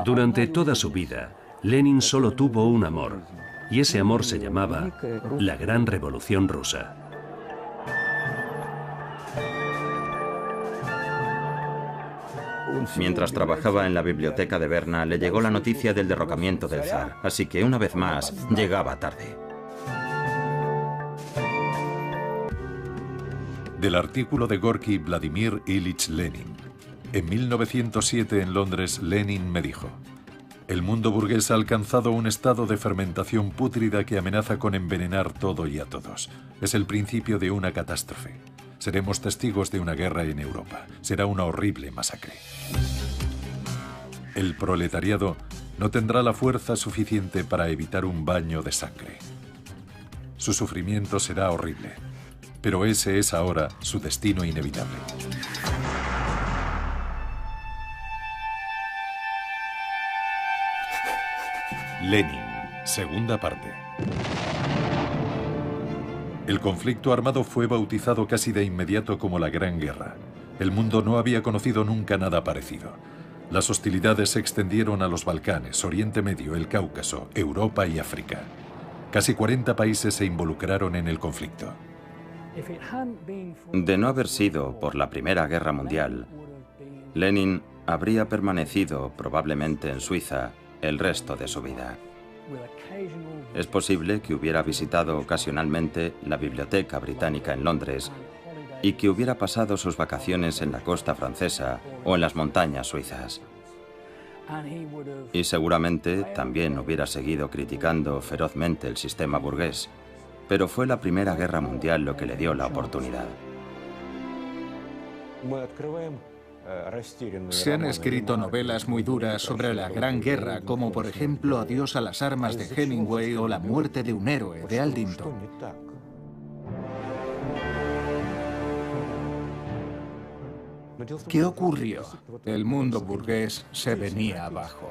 Durante toda su vida, Lenin solo tuvo un amor, y ese amor se llamaba la Gran Revolución Rusa. Mientras trabajaba en la biblioteca de Berna, le llegó la noticia del derrocamiento del zar, así que una vez más llegaba tarde. Del artículo de Gorky Vladimir Ilich Lenin. En 1907 en Londres, Lenin me dijo, el mundo burgués ha alcanzado un estado de fermentación pútrida que amenaza con envenenar todo y a todos. Es el principio de una catástrofe. Seremos testigos de una guerra en Europa. Será una horrible masacre. El proletariado no tendrá la fuerza suficiente para evitar un baño de sangre. Su sufrimiento será horrible, pero ese es ahora su destino inevitable. Lenin, segunda parte. El conflicto armado fue bautizado casi de inmediato como la Gran Guerra. El mundo no había conocido nunca nada parecido. Las hostilidades se extendieron a los Balcanes, Oriente Medio, el Cáucaso, Europa y África. Casi 40 países se involucraron en el conflicto. De no haber sido por la Primera Guerra Mundial, Lenin habría permanecido probablemente en Suiza el resto de su vida. Es posible que hubiera visitado ocasionalmente la Biblioteca Británica en Londres y que hubiera pasado sus vacaciones en la costa francesa o en las montañas suizas. Y seguramente también hubiera seguido criticando ferozmente el sistema burgués, pero fue la Primera Guerra Mundial lo que le dio la oportunidad. Se han escrito novelas muy duras sobre la Gran Guerra, como por ejemplo Adiós a las armas de Hemingway o La muerte de un héroe de Aldington. ¿Qué ocurrió? El mundo burgués se venía abajo.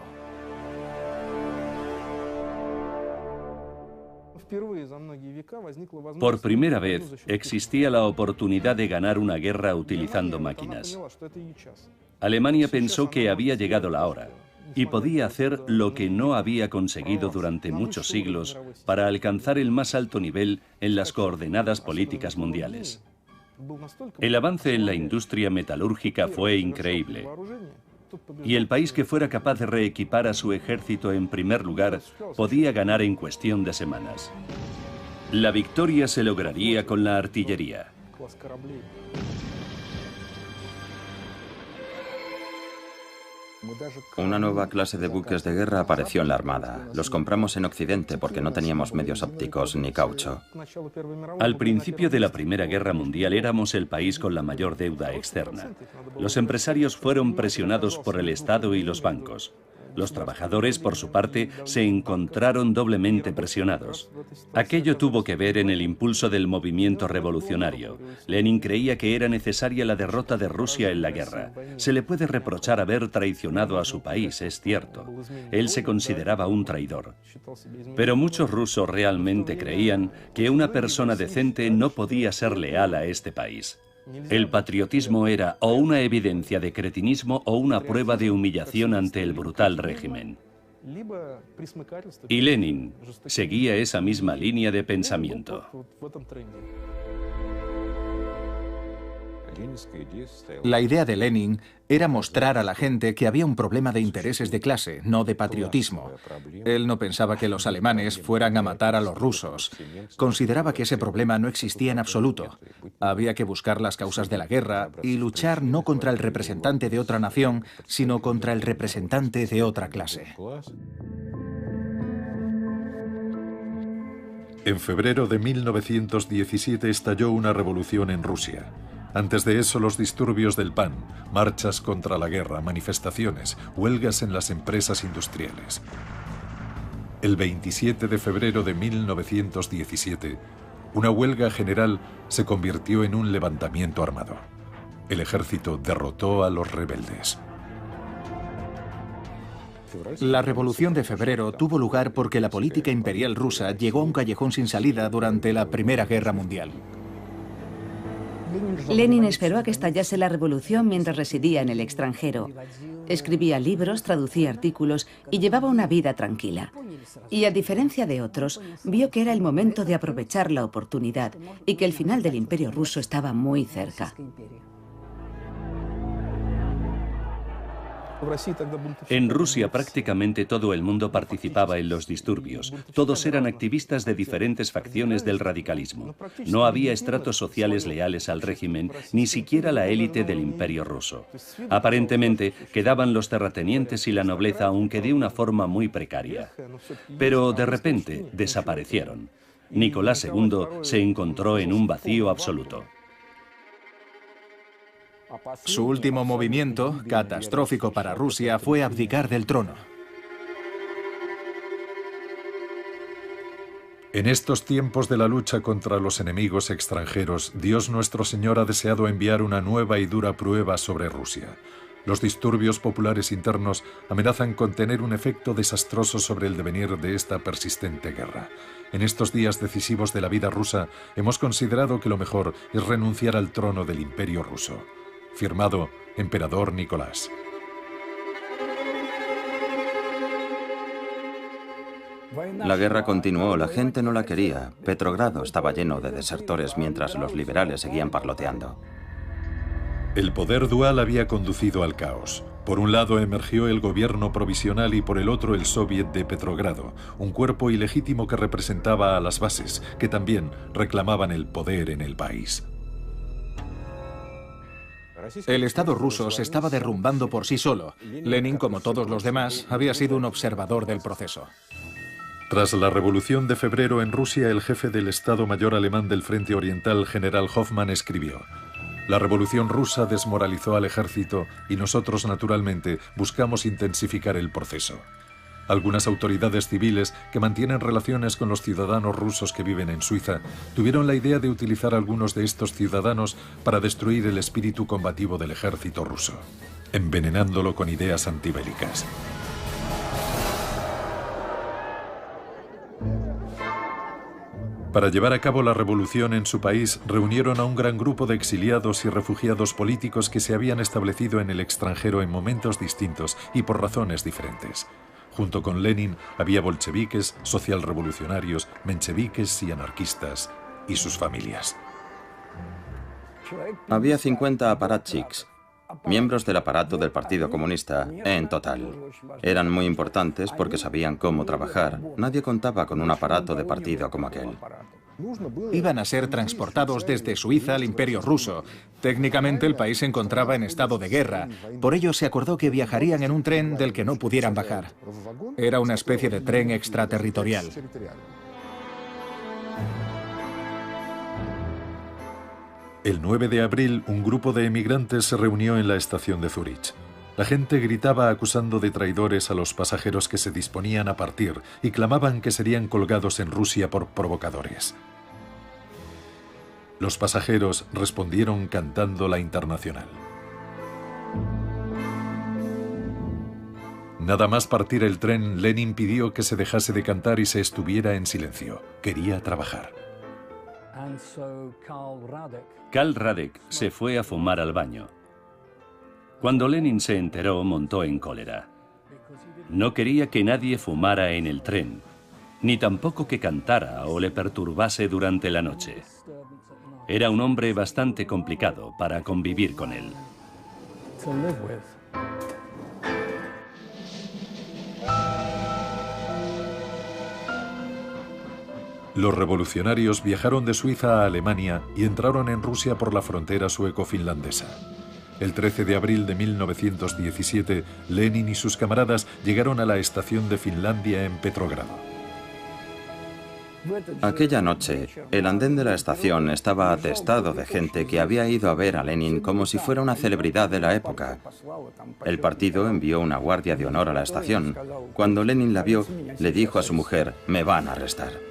Por primera vez existía la oportunidad de ganar una guerra utilizando máquinas. Alemania pensó que había llegado la hora y podía hacer lo que no había conseguido durante muchos siglos para alcanzar el más alto nivel en las coordenadas políticas mundiales. El avance en la industria metalúrgica fue increíble. Y el país que fuera capaz de reequipar a su ejército en primer lugar podía ganar en cuestión de semanas. La victoria se lograría con la artillería. Una nueva clase de buques de guerra apareció en la Armada. Los compramos en Occidente porque no teníamos medios ópticos ni caucho. Al principio de la Primera Guerra Mundial éramos el país con la mayor deuda externa. Los empresarios fueron presionados por el Estado y los bancos. Los trabajadores, por su parte, se encontraron doblemente presionados. Aquello tuvo que ver en el impulso del movimiento revolucionario. Lenin creía que era necesaria la derrota de Rusia en la guerra. Se le puede reprochar haber traicionado a su país, es cierto. Él se consideraba un traidor. Pero muchos rusos realmente creían que una persona decente no podía ser leal a este país. El patriotismo era o una evidencia de cretinismo o una prueba de humillación ante el brutal régimen. Y Lenin seguía esa misma línea de pensamiento. La idea de Lenin era mostrar a la gente que había un problema de intereses de clase, no de patriotismo. Él no pensaba que los alemanes fueran a matar a los rusos. Consideraba que ese problema no existía en absoluto. Había que buscar las causas de la guerra y luchar no contra el representante de otra nación, sino contra el representante de otra clase. En febrero de 1917 estalló una revolución en Rusia. Antes de eso, los disturbios del PAN, marchas contra la guerra, manifestaciones, huelgas en las empresas industriales. El 27 de febrero de 1917, una huelga general se convirtió en un levantamiento armado. El ejército derrotó a los rebeldes. La revolución de febrero tuvo lugar porque la política imperial rusa llegó a un callejón sin salida durante la Primera Guerra Mundial. Lenin esperó a que estallase la revolución mientras residía en el extranjero. Escribía libros, traducía artículos y llevaba una vida tranquila. Y a diferencia de otros, vio que era el momento de aprovechar la oportunidad y que el final del imperio ruso estaba muy cerca. En Rusia prácticamente todo el mundo participaba en los disturbios. Todos eran activistas de diferentes facciones del radicalismo. No había estratos sociales leales al régimen, ni siquiera la élite del imperio ruso. Aparentemente quedaban los terratenientes y la nobleza, aunque de una forma muy precaria. Pero de repente desaparecieron. Nicolás II se encontró en un vacío absoluto. Su último movimiento, catastrófico para Rusia, fue abdicar del trono. En estos tiempos de la lucha contra los enemigos extranjeros, Dios nuestro Señor ha deseado enviar una nueva y dura prueba sobre Rusia. Los disturbios populares internos amenazan con tener un efecto desastroso sobre el devenir de esta persistente guerra. En estos días decisivos de la vida rusa, hemos considerado que lo mejor es renunciar al trono del imperio ruso. Firmado Emperador Nicolás. La guerra continuó, la gente no la quería. Petrogrado estaba lleno de desertores mientras los liberales seguían parloteando. El poder dual había conducido al caos. Por un lado emergió el gobierno provisional y por el otro el Soviet de Petrogrado, un cuerpo ilegítimo que representaba a las bases, que también reclamaban el poder en el país. El Estado ruso se estaba derrumbando por sí solo. Lenin, como todos los demás, había sido un observador del proceso. Tras la Revolución de Febrero en Rusia, el jefe del Estado Mayor alemán del Frente Oriental, general Hoffmann, escribió, La Revolución rusa desmoralizó al ejército y nosotros, naturalmente, buscamos intensificar el proceso. Algunas autoridades civiles que mantienen relaciones con los ciudadanos rusos que viven en Suiza tuvieron la idea de utilizar algunos de estos ciudadanos para destruir el espíritu combativo del ejército ruso, envenenándolo con ideas antibélicas. Para llevar a cabo la revolución en su país, reunieron a un gran grupo de exiliados y refugiados políticos que se habían establecido en el extranjero en momentos distintos y por razones diferentes. Junto con Lenin había bolcheviques, socialrevolucionarios, mencheviques y anarquistas, y sus familias. Había 50 aparatchiks, miembros del aparato del Partido Comunista, en total. Eran muy importantes porque sabían cómo trabajar. Nadie contaba con un aparato de partido como aquel. Iban a ser transportados desde Suiza al Imperio ruso. Técnicamente el país se encontraba en estado de guerra. Por ello se acordó que viajarían en un tren del que no pudieran bajar. Era una especie de tren extraterritorial. El 9 de abril, un grupo de emigrantes se reunió en la estación de Zurich. La gente gritaba acusando de traidores a los pasajeros que se disponían a partir y clamaban que serían colgados en Rusia por provocadores. Los pasajeros respondieron cantando la internacional. Nada más partir el tren, Lenin pidió que se dejase de cantar y se estuviera en silencio. Quería trabajar. Karl Radek se fue a fumar al baño. Cuando Lenin se enteró, montó en cólera. No quería que nadie fumara en el tren, ni tampoco que cantara o le perturbase durante la noche. Era un hombre bastante complicado para convivir con él. Los revolucionarios viajaron de Suiza a Alemania y entraron en Rusia por la frontera sueco-finlandesa. El 13 de abril de 1917, Lenin y sus camaradas llegaron a la estación de Finlandia en Petrogrado. Aquella noche, el andén de la estación estaba atestado de gente que había ido a ver a Lenin como si fuera una celebridad de la época. El partido envió una guardia de honor a la estación. Cuando Lenin la vio, le dijo a su mujer, me van a arrestar.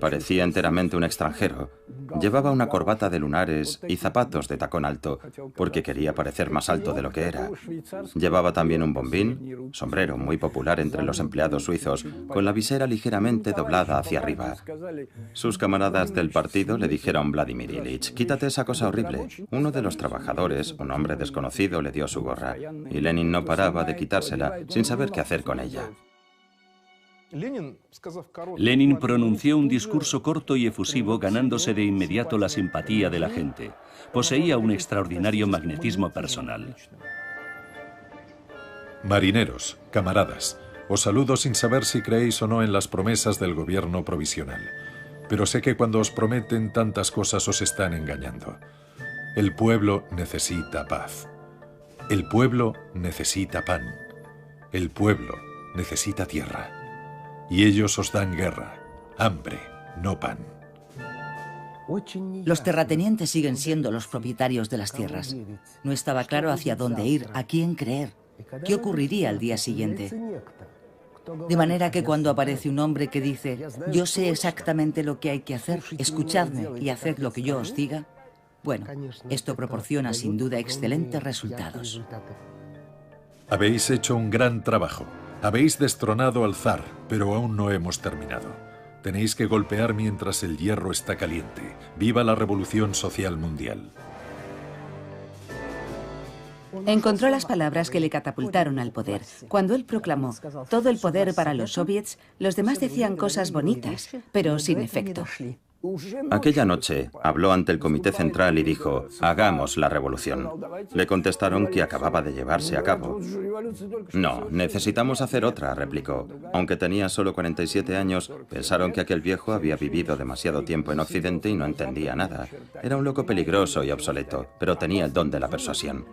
Parecía enteramente un extranjero. Llevaba una corbata de lunares y zapatos de tacón alto, porque quería parecer más alto de lo que era. Llevaba también un bombín, sombrero muy popular entre los empleados suizos, con la visera ligeramente doblada hacia arriba. Sus camaradas del partido le dijeron Vladimir Ilich, quítate esa cosa horrible. Uno de los trabajadores, un hombre desconocido, le dio su gorra, y Lenin no paraba de quitársela sin saber qué hacer con ella. Lenin pronunció un discurso corto y efusivo ganándose de inmediato la simpatía de la gente. Poseía un extraordinario magnetismo personal. Marineros, camaradas, os saludo sin saber si creéis o no en las promesas del gobierno provisional. Pero sé que cuando os prometen tantas cosas os están engañando. El pueblo necesita paz. El pueblo necesita pan. El pueblo necesita tierra y ellos os dan guerra, hambre, no pan. Los terratenientes siguen siendo los propietarios de las tierras. No estaba claro hacia dónde ir, a quién creer, qué ocurriría al día siguiente. De manera que cuando aparece un hombre que dice, yo sé exactamente lo que hay que hacer, escuchadme y haced lo que yo os diga, bueno, esto proporciona sin duda excelentes resultados. Habéis hecho un gran trabajo. Habéis destronado al zar, pero aún no hemos terminado. Tenéis que golpear mientras el hierro está caliente. ¡Viva la revolución social mundial! Encontró las palabras que le catapultaron al poder. Cuando él proclamó todo el poder para los soviets, los demás decían cosas bonitas, pero sin efecto. Aquella noche habló ante el Comité Central y dijo, hagamos la revolución. Le contestaron que acababa de llevarse a cabo. No, necesitamos hacer otra, replicó. Aunque tenía solo 47 años, pensaron que aquel viejo había vivido demasiado tiempo en Occidente y no entendía nada. Era un loco peligroso y obsoleto, pero tenía el don de la persuasión.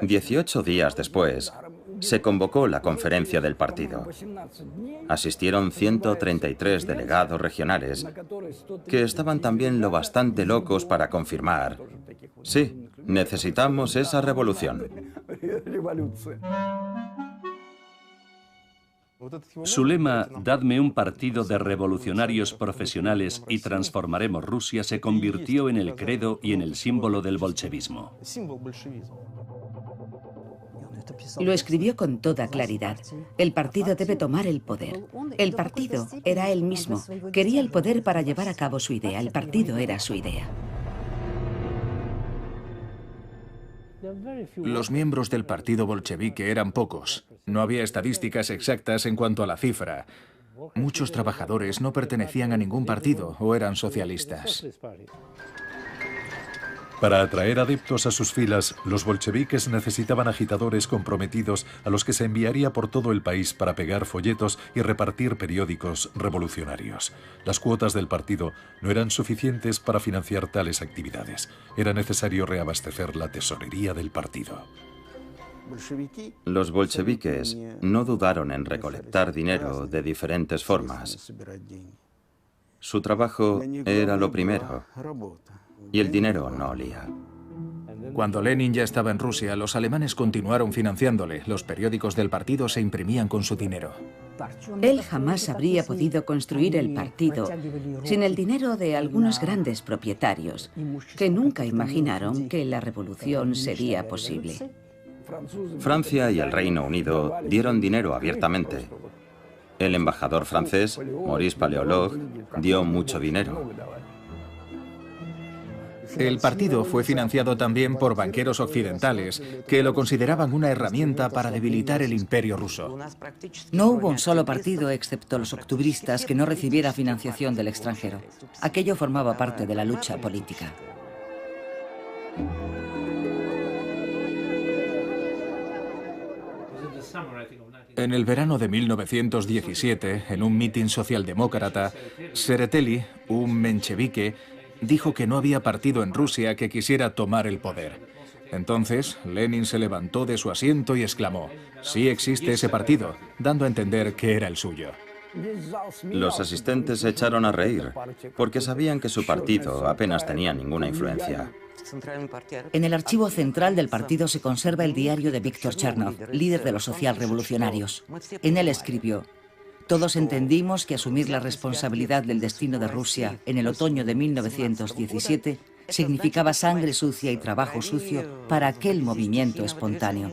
Dieciocho días después, se convocó la conferencia del partido. Asistieron 133 delegados regionales que estaban también lo bastante locos para confirmar, sí, necesitamos esa revolución. Su lema, Dadme un partido de revolucionarios profesionales y transformaremos Rusia, se convirtió en el credo y en el símbolo del bolchevismo. Lo escribió con toda claridad. El partido debe tomar el poder. El partido era él mismo. Quería el poder para llevar a cabo su idea. El partido era su idea. Los miembros del partido bolchevique eran pocos. No había estadísticas exactas en cuanto a la cifra. Muchos trabajadores no pertenecían a ningún partido o eran socialistas. Para atraer adeptos a sus filas, los bolcheviques necesitaban agitadores comprometidos a los que se enviaría por todo el país para pegar folletos y repartir periódicos revolucionarios. Las cuotas del partido no eran suficientes para financiar tales actividades. Era necesario reabastecer la tesorería del partido. Los bolcheviques no dudaron en recolectar dinero de diferentes formas. Su trabajo era lo primero y el dinero no olía. Cuando Lenin ya estaba en Rusia, los alemanes continuaron financiándole. Los periódicos del partido se imprimían con su dinero. Él jamás habría podido construir el partido sin el dinero de algunos grandes propietarios que nunca imaginaron que la revolución sería posible. Francia y el Reino Unido dieron dinero abiertamente. El embajador francés, Maurice Paléologue, dio mucho dinero. El partido fue financiado también por banqueros occidentales, que lo consideraban una herramienta para debilitar el imperio ruso. No hubo un solo partido, excepto los octubristas, que no recibiera financiación del extranjero. Aquello formaba parte de la lucha política. En el verano de 1917, en un mitin socialdemócrata, Sereteli, un menchevique, dijo que no había partido en Rusia que quisiera tomar el poder. Entonces, Lenin se levantó de su asiento y exclamó, sí existe ese partido, dando a entender que era el suyo. Los asistentes se echaron a reír, porque sabían que su partido apenas tenía ninguna influencia. En el archivo central del partido se conserva el diario de Víctor Chernov, líder de los socialrevolucionarios. En él escribió, todos entendimos que asumir la responsabilidad del destino de Rusia en el otoño de 1917 significaba sangre sucia y trabajo sucio para aquel movimiento espontáneo.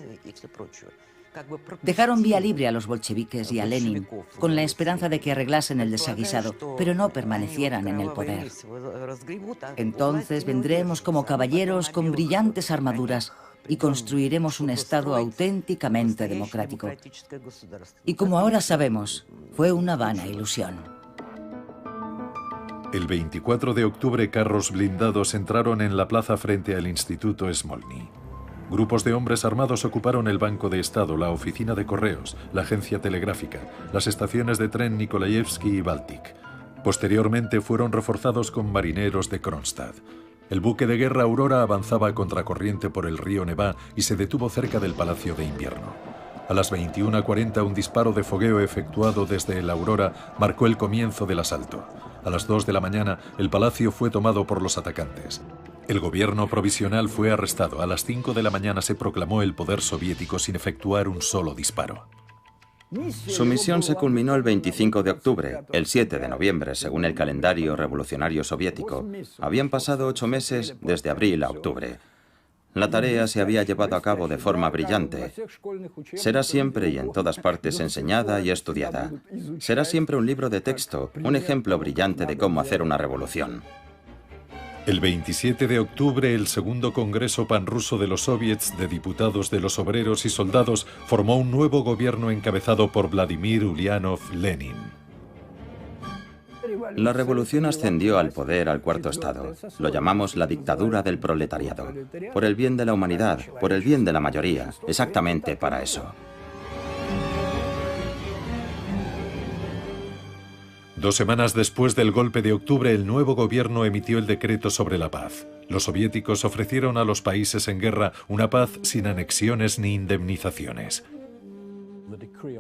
Dejaron vía libre a los bolcheviques y a Lenin con la esperanza de que arreglasen el desaguisado, pero no permanecieran en el poder. Entonces vendremos como caballeros con brillantes armaduras y construiremos un Estado auténticamente democrático. Y como ahora sabemos, fue una vana ilusión. El 24 de octubre carros blindados entraron en la plaza frente al Instituto Smolny. Grupos de hombres armados ocuparon el Banco de Estado, la oficina de correos, la agencia telegráfica, las estaciones de tren Nikolaevsky y Baltic. Posteriormente fueron reforzados con marineros de Kronstadt. El buque de guerra Aurora avanzaba a contracorriente por el río Neva y se detuvo cerca del Palacio de Invierno. A las 21.40 un disparo de fogueo efectuado desde el Aurora marcó el comienzo del asalto. A las 2 de la mañana el palacio fue tomado por los atacantes. El gobierno provisional fue arrestado. A las 5 de la mañana se proclamó el poder soviético sin efectuar un solo disparo. Su misión se culminó el 25 de octubre. El 7 de noviembre, según el calendario revolucionario soviético, habían pasado ocho meses desde abril a octubre. La tarea se había llevado a cabo de forma brillante. Será siempre y en todas partes enseñada y estudiada. Será siempre un libro de texto, un ejemplo brillante de cómo hacer una revolución. El 27 de octubre, el segundo Congreso Panruso de los Soviets de Diputados de los Obreros y Soldados formó un nuevo gobierno encabezado por Vladimir Ulyanov Lenin. La revolución ascendió al poder al cuarto estado. Lo llamamos la dictadura del proletariado. Por el bien de la humanidad, por el bien de la mayoría, exactamente para eso. Dos semanas después del golpe de octubre, el nuevo gobierno emitió el decreto sobre la paz. Los soviéticos ofrecieron a los países en guerra una paz sin anexiones ni indemnizaciones.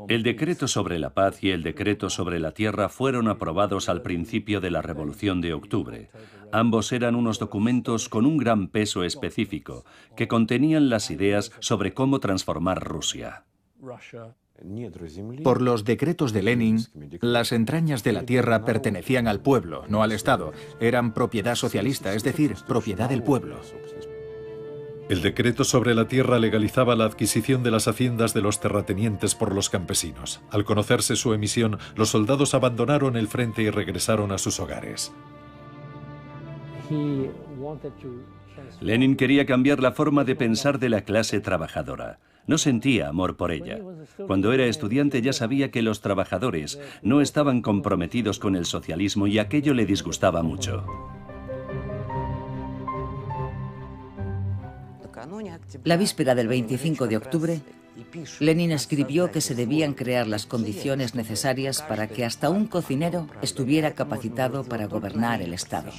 El decreto sobre la paz y el decreto sobre la tierra fueron aprobados al principio de la Revolución de Octubre. Ambos eran unos documentos con un gran peso específico, que contenían las ideas sobre cómo transformar Rusia. Por los decretos de Lenin, las entrañas de la tierra pertenecían al pueblo, no al Estado. Eran propiedad socialista, es decir, propiedad del pueblo. El decreto sobre la tierra legalizaba la adquisición de las haciendas de los terratenientes por los campesinos. Al conocerse su emisión, los soldados abandonaron el frente y regresaron a sus hogares. Lenin quería cambiar la forma de pensar de la clase trabajadora. No sentía amor por ella. Cuando era estudiante ya sabía que los trabajadores no estaban comprometidos con el socialismo y aquello le disgustaba mucho. La víspera del 25 de octubre, Lenin escribió que se debían crear las condiciones necesarias para que hasta un cocinero estuviera capacitado para gobernar el Estado.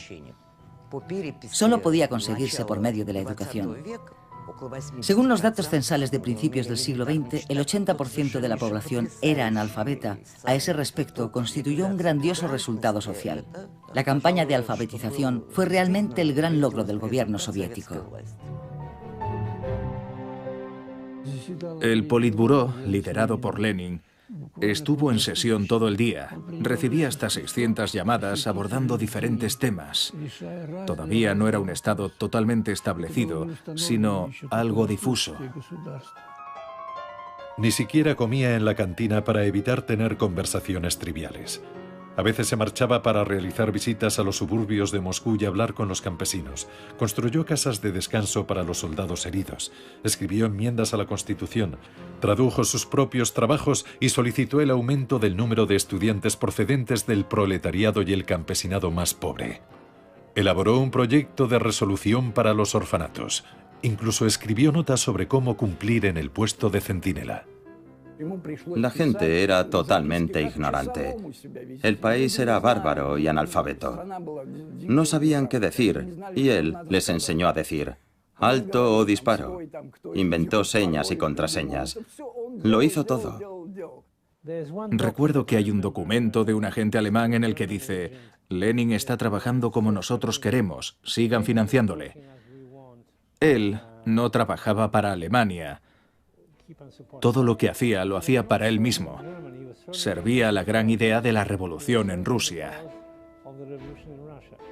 Solo podía conseguirse por medio de la educación. Según los datos censales de principios del siglo XX, el 80% de la población era analfabeta. A ese respecto, constituyó un grandioso resultado social. La campaña de alfabetización fue realmente el gran logro del gobierno soviético. El Politburó, liderado por Lenin, estuvo en sesión todo el día. Recibía hasta 600 llamadas abordando diferentes temas. Todavía no era un Estado totalmente establecido, sino algo difuso. Ni siquiera comía en la cantina para evitar tener conversaciones triviales. A veces se marchaba para realizar visitas a los suburbios de Moscú y hablar con los campesinos. Construyó casas de descanso para los soldados heridos. Escribió enmiendas a la Constitución. Tradujo sus propios trabajos y solicitó el aumento del número de estudiantes procedentes del proletariado y el campesinado más pobre. Elaboró un proyecto de resolución para los orfanatos. Incluso escribió notas sobre cómo cumplir en el puesto de centinela. La gente era totalmente ignorante. El país era bárbaro y analfabeto. No sabían qué decir y él les enseñó a decir alto o disparo. Inventó señas y contraseñas. Lo hizo todo. Recuerdo que hay un documento de un agente alemán en el que dice, Lenin está trabajando como nosotros queremos, sigan financiándole. Él no trabajaba para Alemania, todo lo que hacía lo hacía para él mismo. Servía la gran idea de la revolución en Rusia.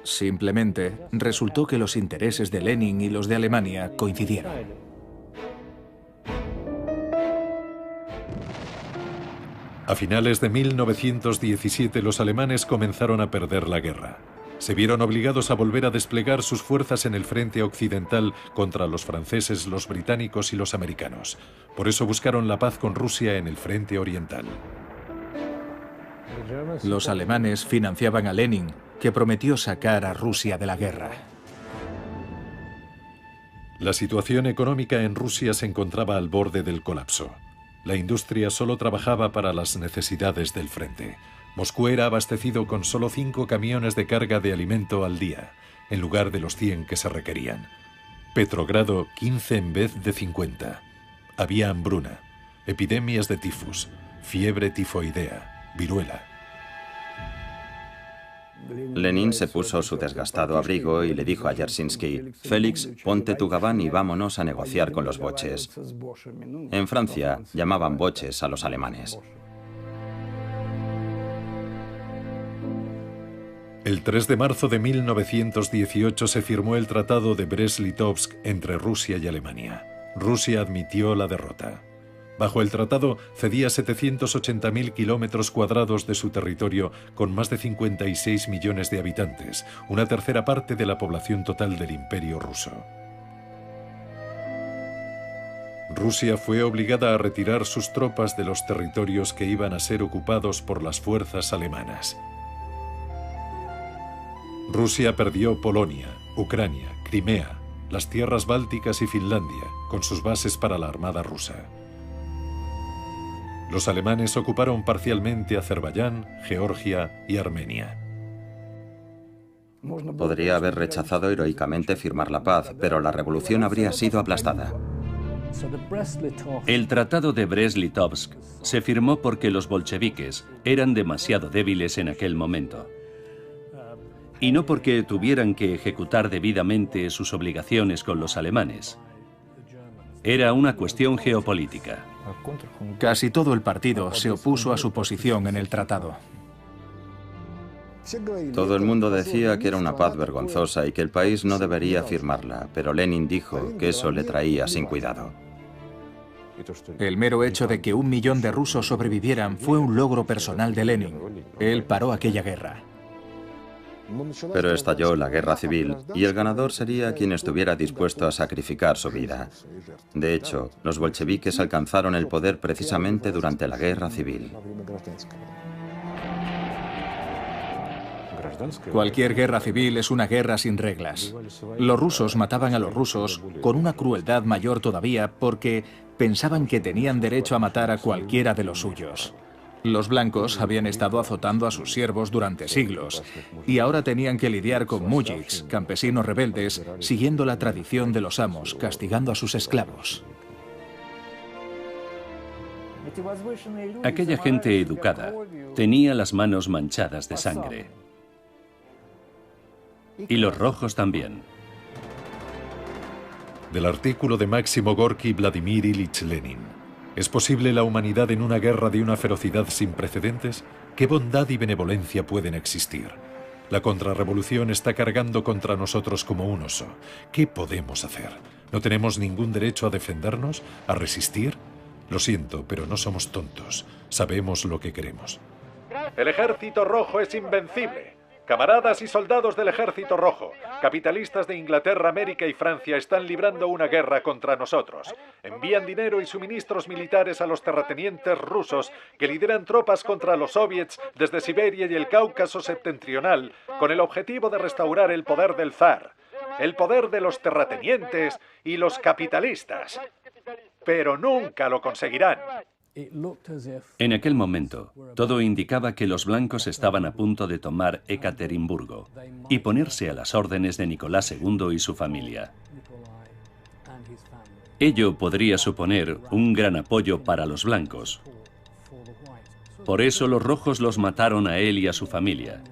Simplemente resultó que los intereses de Lenin y los de Alemania coincidieron. A finales de 1917 los alemanes comenzaron a perder la guerra se vieron obligados a volver a desplegar sus fuerzas en el frente occidental contra los franceses, los británicos y los americanos. Por eso buscaron la paz con Rusia en el frente oriental. Los alemanes financiaban a Lenin, que prometió sacar a Rusia de la guerra. La situación económica en Rusia se encontraba al borde del colapso. La industria solo trabajaba para las necesidades del frente. Moscú era abastecido con solo cinco camiones de carga de alimento al día, en lugar de los 100 que se requerían. Petrogrado 15 en vez de 50. Había hambruna, epidemias de tifus, fiebre tifoidea, viruela. Lenin se puso su desgastado abrigo y le dijo a Yersinsky, Félix, ponte tu gabán y vámonos a negociar con los boches. En Francia llamaban boches a los alemanes. El 3 de marzo de 1918 se firmó el Tratado de Brest-Litovsk entre Rusia y Alemania. Rusia admitió la derrota. Bajo el tratado cedía 780.000 kilómetros cuadrados de su territorio con más de 56 millones de habitantes, una tercera parte de la población total del imperio ruso. Rusia fue obligada a retirar sus tropas de los territorios que iban a ser ocupados por las fuerzas alemanas. Rusia perdió Polonia, Ucrania, Crimea, las tierras bálticas y Finlandia, con sus bases para la Armada rusa. Los alemanes ocuparon parcialmente Azerbaiyán, Georgia y Armenia. Podría haber rechazado heroicamente firmar la paz, pero la revolución habría sido aplastada. El Tratado de Brest-Litovsk se firmó porque los bolcheviques eran demasiado débiles en aquel momento y no porque tuvieran que ejecutar debidamente sus obligaciones con los alemanes. Era una cuestión geopolítica. Casi todo el partido se opuso a su posición en el tratado. Todo el mundo decía que era una paz vergonzosa y que el país no debería firmarla, pero Lenin dijo que eso le traía sin cuidado. El mero hecho de que un millón de rusos sobrevivieran fue un logro personal de Lenin. Él paró aquella guerra. Pero estalló la guerra civil y el ganador sería quien estuviera dispuesto a sacrificar su vida. De hecho, los bolcheviques alcanzaron el poder precisamente durante la guerra civil. Cualquier guerra civil es una guerra sin reglas. Los rusos mataban a los rusos con una crueldad mayor todavía porque pensaban que tenían derecho a matar a cualquiera de los suyos. Los blancos habían estado azotando a sus siervos durante siglos y ahora tenían que lidiar con mujiks, campesinos rebeldes, siguiendo la tradición de los amos, castigando a sus esclavos. Aquella gente educada tenía las manos manchadas de sangre. Y los rojos también. Del artículo de Máximo Gorky Vladimir Ilich Lenin. ¿Es posible la humanidad en una guerra de una ferocidad sin precedentes? ¿Qué bondad y benevolencia pueden existir? La contrarrevolución está cargando contra nosotros como un oso. ¿Qué podemos hacer? ¿No tenemos ningún derecho a defendernos? ¿A resistir? Lo siento, pero no somos tontos. Sabemos lo que queremos. El ejército rojo es invencible. Camaradas y soldados del Ejército Rojo, capitalistas de Inglaterra, América y Francia están librando una guerra contra nosotros. Envían dinero y suministros militares a los terratenientes rusos que lideran tropas contra los soviets desde Siberia y el Cáucaso septentrional con el objetivo de restaurar el poder del zar, el poder de los terratenientes y los capitalistas. Pero nunca lo conseguirán. En aquel momento, todo indicaba que los blancos estaban a punto de tomar Ekaterimburgo y ponerse a las órdenes de Nicolás II y su familia. Ello podría suponer un gran apoyo para los blancos. Por eso los rojos los mataron a él y a su familia.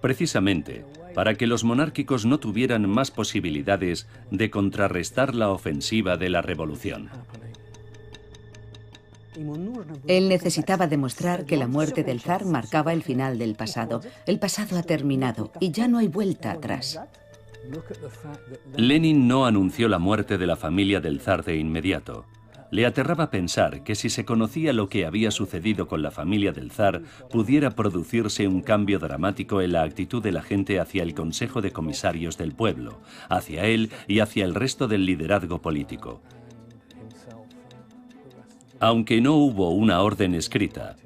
Precisamente para que los monárquicos no tuvieran más posibilidades de contrarrestar la ofensiva de la revolución. Él necesitaba demostrar que la muerte del zar marcaba el final del pasado. El pasado ha terminado y ya no hay vuelta atrás. Lenin no anunció la muerte de la familia del zar de inmediato. Le aterraba pensar que si se conocía lo que había sucedido con la familia del zar, pudiera producirse un cambio dramático en la actitud de la gente hacia el Consejo de Comisarios del Pueblo, hacia él y hacia el resto del liderazgo político. Aunque no hubo una orden escrita,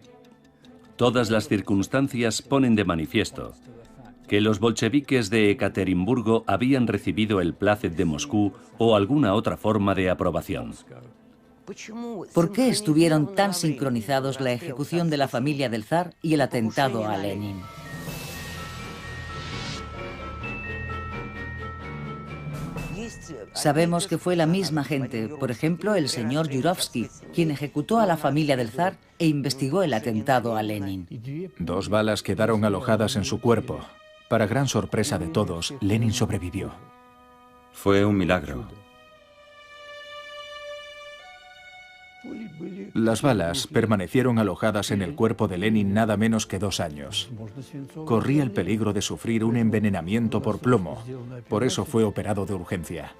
todas las circunstancias ponen de manifiesto que los bolcheviques de Ekaterimburgo habían recibido el plácet de Moscú o alguna otra forma de aprobación. ¿Por qué estuvieron tan sincronizados la ejecución de la familia del zar y el atentado a Lenin? Sabemos que fue la misma gente, por ejemplo, el señor Yurovsky, quien ejecutó a la familia del zar e investigó el atentado a Lenin. Dos balas quedaron alojadas en su cuerpo. Para gran sorpresa de todos, Lenin sobrevivió. Fue un milagro. Las balas permanecieron alojadas en el cuerpo de Lenin nada menos que dos años. Corría el peligro de sufrir un envenenamiento por plomo, por eso fue operado de urgencia.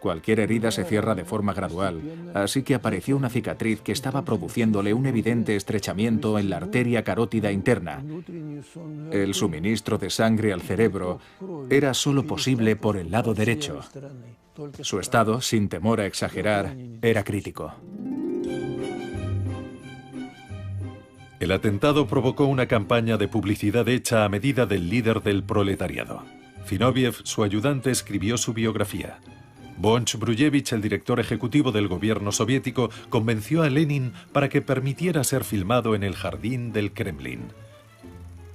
Cualquier herida se cierra de forma gradual, así que apareció una cicatriz que estaba produciéndole un evidente estrechamiento en la arteria carótida interna. El suministro de sangre al cerebro era solo posible por el lado derecho. Su estado, sin temor a exagerar, era crítico. El atentado provocó una campaña de publicidad hecha a medida del líder del proletariado. Zinoviev, su ayudante, escribió su biografía. Bonch Brujevich, el director ejecutivo del gobierno soviético, convenció a Lenin para que permitiera ser filmado en el jardín del Kremlin.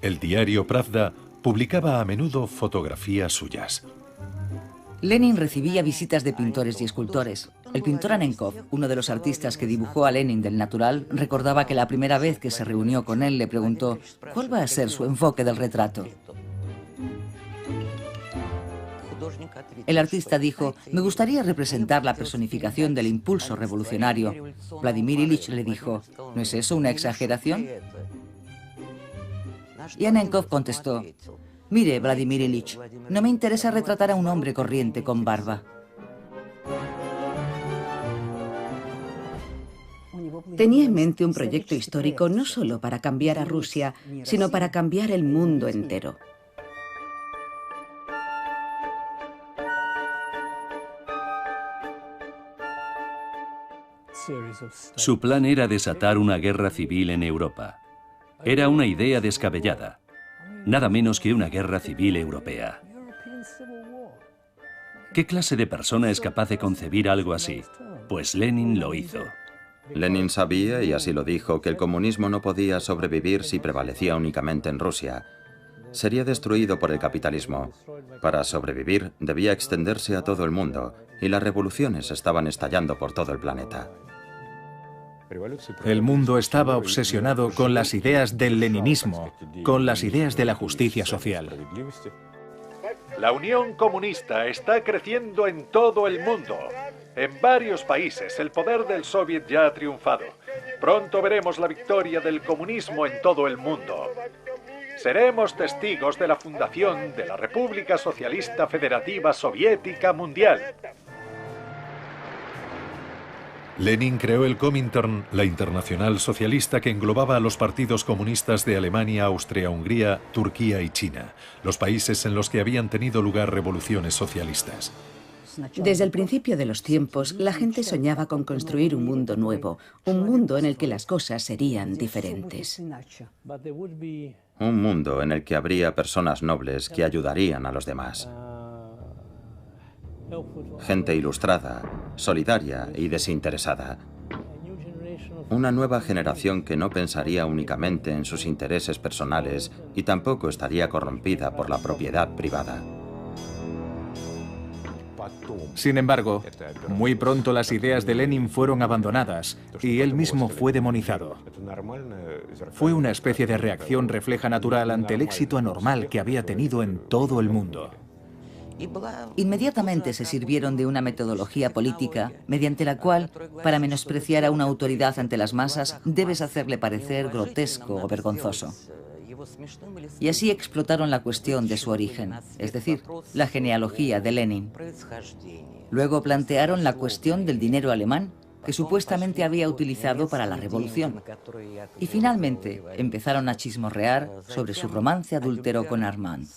El diario Pravda publicaba a menudo fotografías suyas. Lenin recibía visitas de pintores y escultores. El pintor Anenkov, uno de los artistas que dibujó a Lenin del natural, recordaba que la primera vez que se reunió con él le preguntó cuál va a ser su enfoque del retrato. El artista dijo, me gustaría representar la personificación del impulso revolucionario. Vladimir Ilich le dijo, ¿no es eso una exageración? Y Anenkov contestó, mire, Vladimir Ilich, no me interesa retratar a un hombre corriente con barba. Tenía en mente un proyecto histórico no solo para cambiar a Rusia, sino para cambiar el mundo entero. Su plan era desatar una guerra civil en Europa. Era una idea descabellada, nada menos que una guerra civil europea. ¿Qué clase de persona es capaz de concebir algo así? Pues Lenin lo hizo. Lenin sabía, y así lo dijo, que el comunismo no podía sobrevivir si prevalecía únicamente en Rusia. Sería destruido por el capitalismo. Para sobrevivir debía extenderse a todo el mundo, y las revoluciones estaban estallando por todo el planeta. El mundo estaba obsesionado con las ideas del leninismo, con las ideas de la justicia social. La Unión Comunista está creciendo en todo el mundo. En varios países el poder del Soviet ya ha triunfado. Pronto veremos la victoria del comunismo en todo el mundo. Seremos testigos de la fundación de la República Socialista Federativa Soviética Mundial. Lenin creó el Comintern, la internacional socialista que englobaba a los partidos comunistas de Alemania, Austria-Hungría, Turquía y China, los países en los que habían tenido lugar revoluciones socialistas. Desde el principio de los tiempos, la gente soñaba con construir un mundo nuevo, un mundo en el que las cosas serían diferentes. Un mundo en el que habría personas nobles que ayudarían a los demás. Gente ilustrada, solidaria y desinteresada. Una nueva generación que no pensaría únicamente en sus intereses personales y tampoco estaría corrompida por la propiedad privada. Sin embargo, muy pronto las ideas de Lenin fueron abandonadas y él mismo fue demonizado. Fue una especie de reacción refleja natural ante el éxito anormal que había tenido en todo el mundo. Inmediatamente se sirvieron de una metodología política mediante la cual, para menospreciar a una autoridad ante las masas, debes hacerle parecer grotesco o vergonzoso. Y así explotaron la cuestión de su origen, es decir, la genealogía de Lenin. Luego plantearon la cuestión del dinero alemán que supuestamente había utilizado para la revolución. Y finalmente empezaron a chismorrear sobre su romance adúltero con Armand.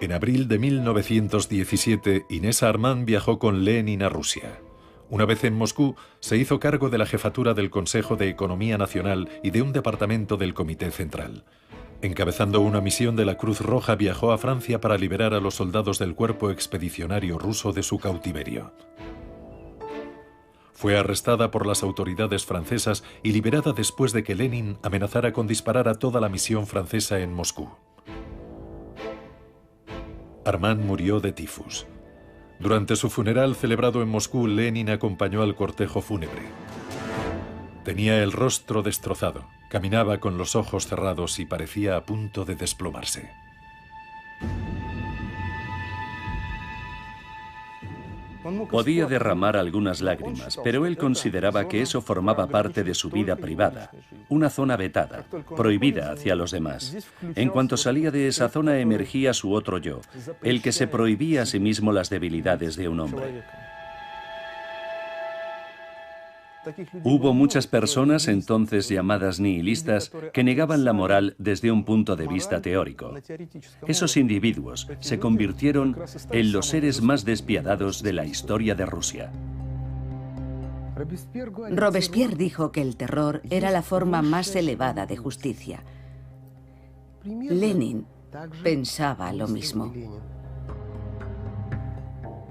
En abril de 1917, Inés Armand viajó con Lenin a Rusia. Una vez en Moscú, se hizo cargo de la jefatura del Consejo de Economía Nacional y de un departamento del Comité Central. Encabezando una misión de la Cruz Roja, viajó a Francia para liberar a los soldados del cuerpo expedicionario ruso de su cautiverio. Fue arrestada por las autoridades francesas y liberada después de que Lenin amenazara con disparar a toda la misión francesa en Moscú. Armand murió de tifus. Durante su funeral celebrado en Moscú, Lenin acompañó al cortejo fúnebre. Tenía el rostro destrozado, caminaba con los ojos cerrados y parecía a punto de desplomarse. Podía derramar algunas lágrimas, pero él consideraba que eso formaba parte de su vida privada, una zona vetada, prohibida hacia los demás. En cuanto salía de esa zona emergía su otro yo, el que se prohibía a sí mismo las debilidades de un hombre. Hubo muchas personas, entonces llamadas nihilistas, que negaban la moral desde un punto de vista teórico. Esos individuos se convirtieron en los seres más despiadados de la historia de Rusia. Robespierre dijo que el terror era la forma más elevada de justicia. Lenin pensaba lo mismo.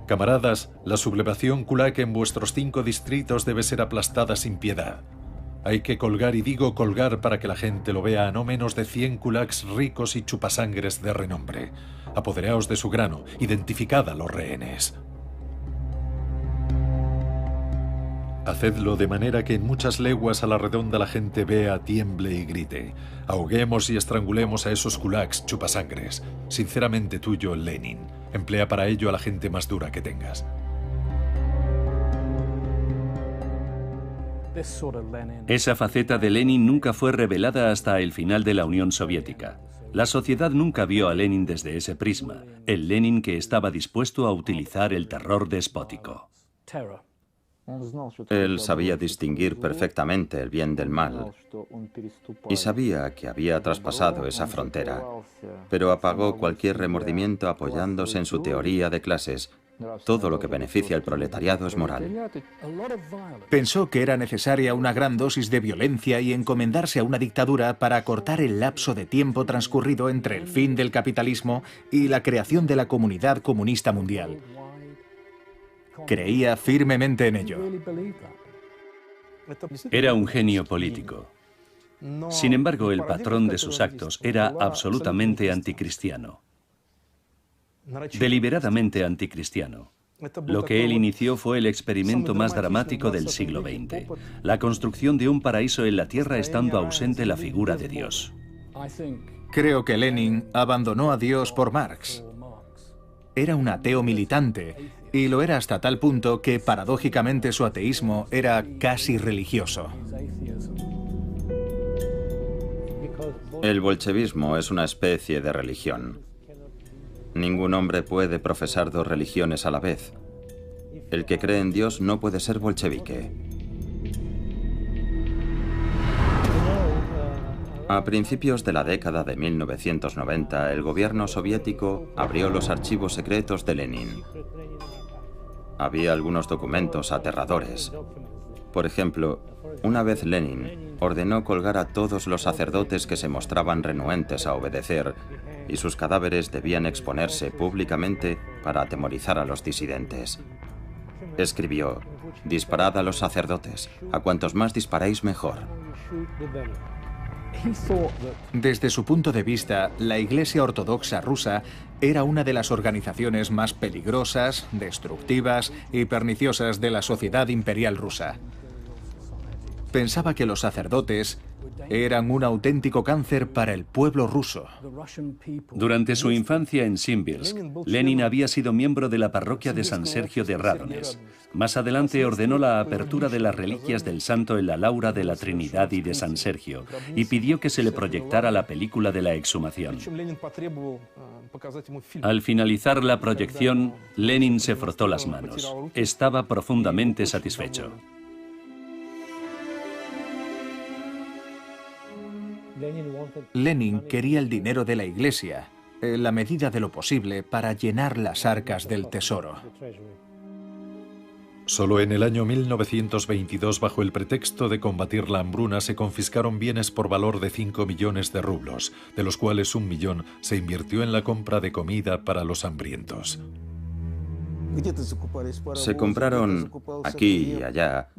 Camaradas, la sublevación kulak en vuestros cinco distritos debe ser aplastada sin piedad. Hay que colgar, y digo colgar para que la gente lo vea, a no menos de 100 kulaks ricos y chupasangres de renombre. Apoderaos de su grano, identificad a los rehenes. Hacedlo de manera que en muchas leguas a la redonda la gente vea, tiemble y grite. Ahoguemos y estrangulemos a esos kulaks chupasangres. Sinceramente tuyo, Lenin. Emplea para ello a la gente más dura que tengas. Esa faceta de Lenin nunca fue revelada hasta el final de la Unión Soviética. La sociedad nunca vio a Lenin desde ese prisma, el Lenin que estaba dispuesto a utilizar el terror despótico. Él sabía distinguir perfectamente el bien del mal y sabía que había traspasado esa frontera, pero apagó cualquier remordimiento apoyándose en su teoría de clases. Todo lo que beneficia al proletariado es moral. Pensó que era necesaria una gran dosis de violencia y encomendarse a una dictadura para acortar el lapso de tiempo transcurrido entre el fin del capitalismo y la creación de la comunidad comunista mundial. Creía firmemente en ello. Era un genio político. Sin embargo, el patrón de sus actos era absolutamente anticristiano. Deliberadamente anticristiano. Lo que él inició fue el experimento más dramático del siglo XX, la construcción de un paraíso en la tierra estando ausente la figura de Dios. Creo que Lenin abandonó a Dios por Marx. Era un ateo militante y lo era hasta tal punto que paradójicamente su ateísmo era casi religioso. El bolchevismo es una especie de religión. Ningún hombre puede profesar dos religiones a la vez. El que cree en Dios no puede ser bolchevique. A principios de la década de 1990, el gobierno soviético abrió los archivos secretos de Lenin. Había algunos documentos aterradores. Por ejemplo, una vez Lenin ordenó colgar a todos los sacerdotes que se mostraban renuentes a obedecer y sus cadáveres debían exponerse públicamente para atemorizar a los disidentes. Escribió, disparad a los sacerdotes, a cuantos más disparéis mejor. Desde su punto de vista, la Iglesia Ortodoxa rusa era una de las organizaciones más peligrosas, destructivas y perniciosas de la sociedad imperial rusa. Pensaba que los sacerdotes eran un auténtico cáncer para el pueblo ruso. Durante su infancia en Simbirsk, Lenin había sido miembro de la parroquia de San Sergio de Radones. Más adelante ordenó la apertura de las reliquias del santo en la Laura de la Trinidad y de San Sergio y pidió que se le proyectara la película de la exhumación. Al finalizar la proyección, Lenin se frotó las manos. Estaba profundamente satisfecho. Lenin quería el dinero de la Iglesia, en la medida de lo posible, para llenar las arcas del tesoro. Solo en el año 1922, bajo el pretexto de combatir la hambruna, se confiscaron bienes por valor de 5 millones de rublos, de los cuales un millón se invirtió en la compra de comida para los hambrientos. Se compraron aquí y allá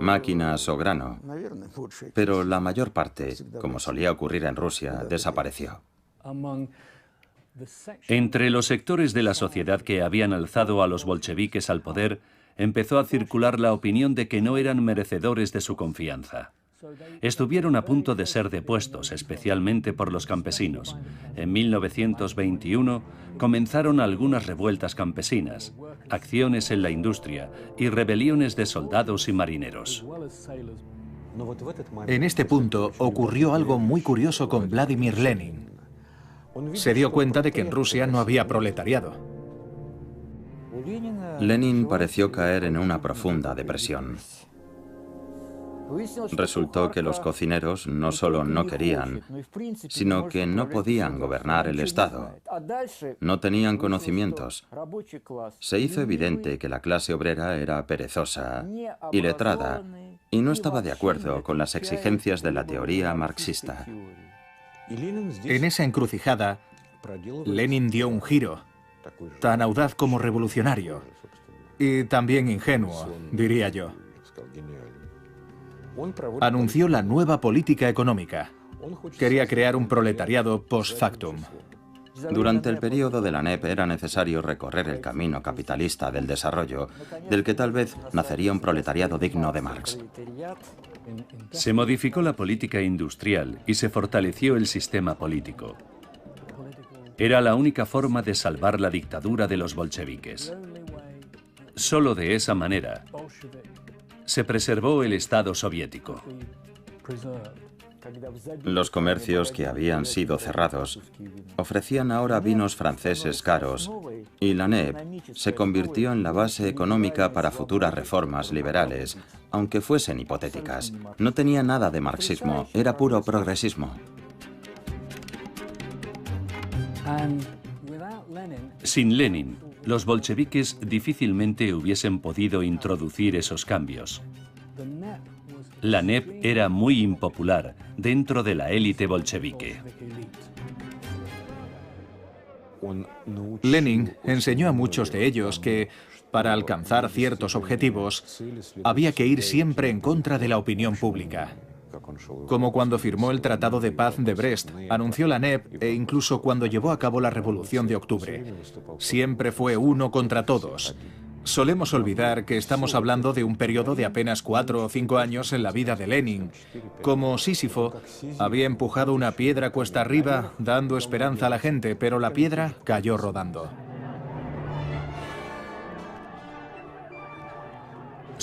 máquinas o grano, pero la mayor parte, como solía ocurrir en Rusia, desapareció. Entre los sectores de la sociedad que habían alzado a los bolcheviques al poder, empezó a circular la opinión de que no eran merecedores de su confianza. Estuvieron a punto de ser depuestos, especialmente por los campesinos. En 1921 comenzaron algunas revueltas campesinas, acciones en la industria y rebeliones de soldados y marineros. En este punto ocurrió algo muy curioso con Vladimir Lenin. Se dio cuenta de que en Rusia no había proletariado. Lenin pareció caer en una profunda depresión. Resultó que los cocineros no solo no querían, sino que no podían gobernar el Estado. No tenían conocimientos. Se hizo evidente que la clase obrera era perezosa, y letrada y no estaba de acuerdo con las exigencias de la teoría marxista. En esa encrucijada, Lenin dio un giro, tan audaz como revolucionario, y también ingenuo, diría yo anunció la nueva política económica. Quería crear un proletariado post factum. Durante el periodo de la NEP era necesario recorrer el camino capitalista del desarrollo, del que tal vez nacería un proletariado digno de Marx. Se modificó la política industrial y se fortaleció el sistema político. Era la única forma de salvar la dictadura de los bolcheviques. Solo de esa manera se preservó el Estado soviético. Los comercios que habían sido cerrados ofrecían ahora vinos franceses caros y la NEP se convirtió en la base económica para futuras reformas liberales, aunque fuesen hipotéticas. No tenía nada de marxismo, era puro progresismo. Sin Lenin, los bolcheviques difícilmente hubiesen podido introducir esos cambios. La NEP era muy impopular dentro de la élite bolchevique. Lenin enseñó a muchos de ellos que, para alcanzar ciertos objetivos, había que ir siempre en contra de la opinión pública. Como cuando firmó el Tratado de Paz de Brest, anunció la NEP e incluso cuando llevó a cabo la Revolución de Octubre. Siempre fue uno contra todos. Solemos olvidar que estamos hablando de un periodo de apenas cuatro o cinco años en la vida de Lenin. Como Sísifo, había empujado una piedra cuesta arriba, dando esperanza a la gente, pero la piedra cayó rodando.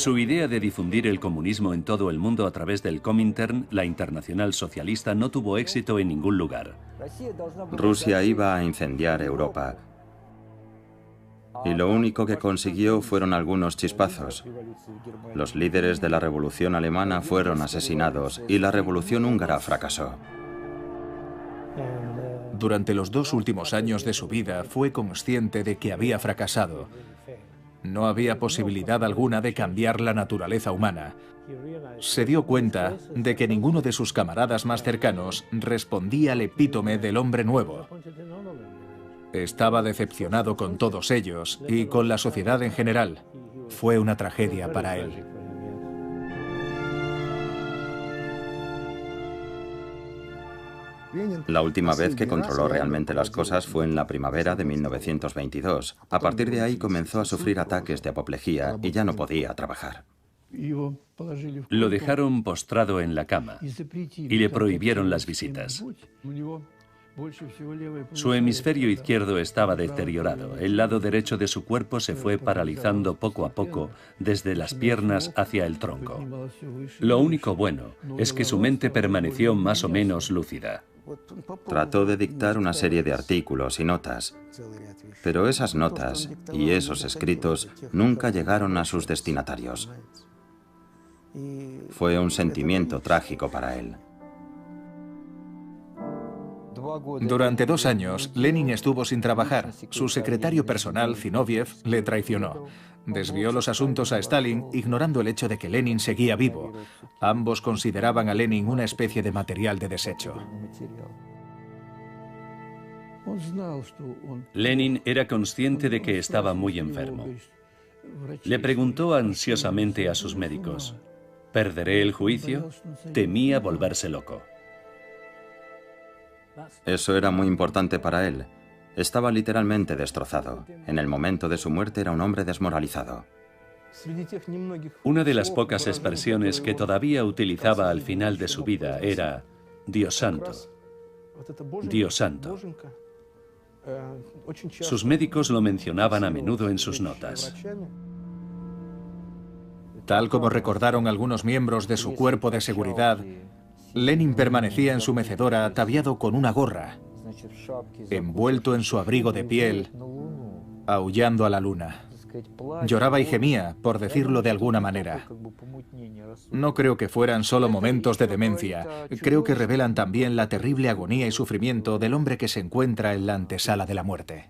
Su idea de difundir el comunismo en todo el mundo a través del Comintern, la Internacional Socialista, no tuvo éxito en ningún lugar. Rusia iba a incendiar Europa y lo único que consiguió fueron algunos chispazos. Los líderes de la revolución alemana fueron asesinados y la revolución húngara fracasó. Durante los dos últimos años de su vida fue consciente de que había fracasado. No había posibilidad alguna de cambiar la naturaleza humana. Se dio cuenta de que ninguno de sus camaradas más cercanos respondía al epítome del hombre nuevo. Estaba decepcionado con todos ellos y con la sociedad en general. Fue una tragedia para él. La última vez que controló realmente las cosas fue en la primavera de 1922. A partir de ahí comenzó a sufrir ataques de apoplejía y ya no podía trabajar. Lo dejaron postrado en la cama y le prohibieron las visitas. Su hemisferio izquierdo estaba deteriorado. El lado derecho de su cuerpo se fue paralizando poco a poco desde las piernas hacia el tronco. Lo único bueno es que su mente permaneció más o menos lúcida. Trató de dictar una serie de artículos y notas, pero esas notas y esos escritos nunca llegaron a sus destinatarios. Fue un sentimiento trágico para él. Durante dos años, Lenin estuvo sin trabajar. Su secretario personal, Zinoviev, le traicionó. Desvió los asuntos a Stalin, ignorando el hecho de que Lenin seguía vivo. Ambos consideraban a Lenin una especie de material de desecho. Lenin era consciente de que estaba muy enfermo. Le preguntó ansiosamente a sus médicos, ¿perderé el juicio? Temía volverse loco. Eso era muy importante para él. Estaba literalmente destrozado. En el momento de su muerte era un hombre desmoralizado. Una de las pocas expresiones que todavía utilizaba al final de su vida era Dios santo. Dios santo. Sus médicos lo mencionaban a menudo en sus notas. Tal como recordaron algunos miembros de su cuerpo de seguridad, Lenin permanecía en su mecedora ataviado con una gorra, envuelto en su abrigo de piel, aullando a la luna. Lloraba y gemía, por decirlo de alguna manera. No creo que fueran solo momentos de demencia, creo que revelan también la terrible agonía y sufrimiento del hombre que se encuentra en la antesala de la muerte.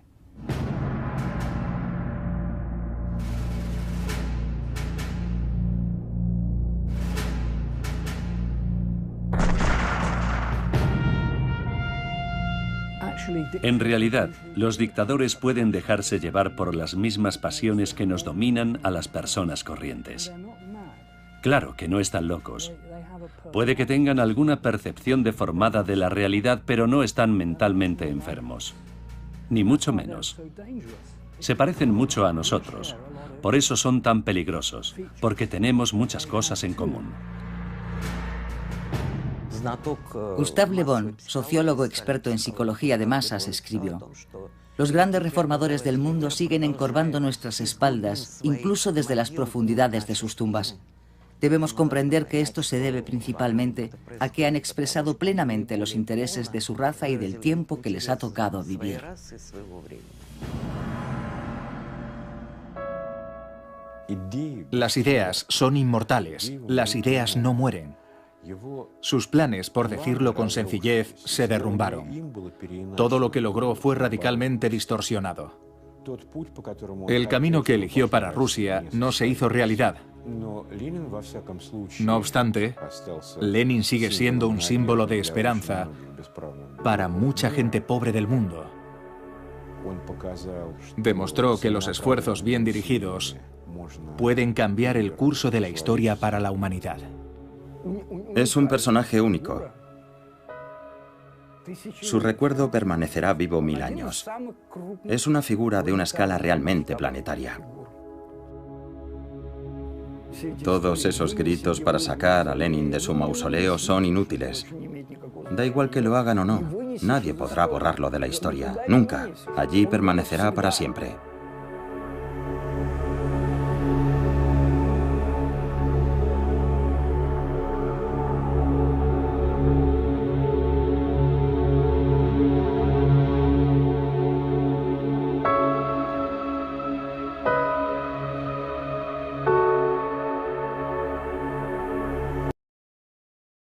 En realidad, los dictadores pueden dejarse llevar por las mismas pasiones que nos dominan a las personas corrientes. Claro que no están locos. Puede que tengan alguna percepción deformada de la realidad, pero no están mentalmente enfermos. Ni mucho menos. Se parecen mucho a nosotros. Por eso son tan peligrosos, porque tenemos muchas cosas en común. Gustave Le Bon, sociólogo experto en psicología de masas, escribió, Los grandes reformadores del mundo siguen encorvando nuestras espaldas, incluso desde las profundidades de sus tumbas. Debemos comprender que esto se debe principalmente a que han expresado plenamente los intereses de su raza y del tiempo que les ha tocado vivir. Las ideas son inmortales, las ideas no mueren. Sus planes, por decirlo con sencillez, se derrumbaron. Todo lo que logró fue radicalmente distorsionado. El camino que eligió para Rusia no se hizo realidad. No obstante, Lenin sigue siendo un símbolo de esperanza para mucha gente pobre del mundo. Demostró que los esfuerzos bien dirigidos pueden cambiar el curso de la historia para la humanidad. Es un personaje único. Su recuerdo permanecerá vivo mil años. Es una figura de una escala realmente planetaria. Todos esos gritos para sacar a Lenin de su mausoleo son inútiles. Da igual que lo hagan o no, nadie podrá borrarlo de la historia. Nunca. Allí permanecerá para siempre.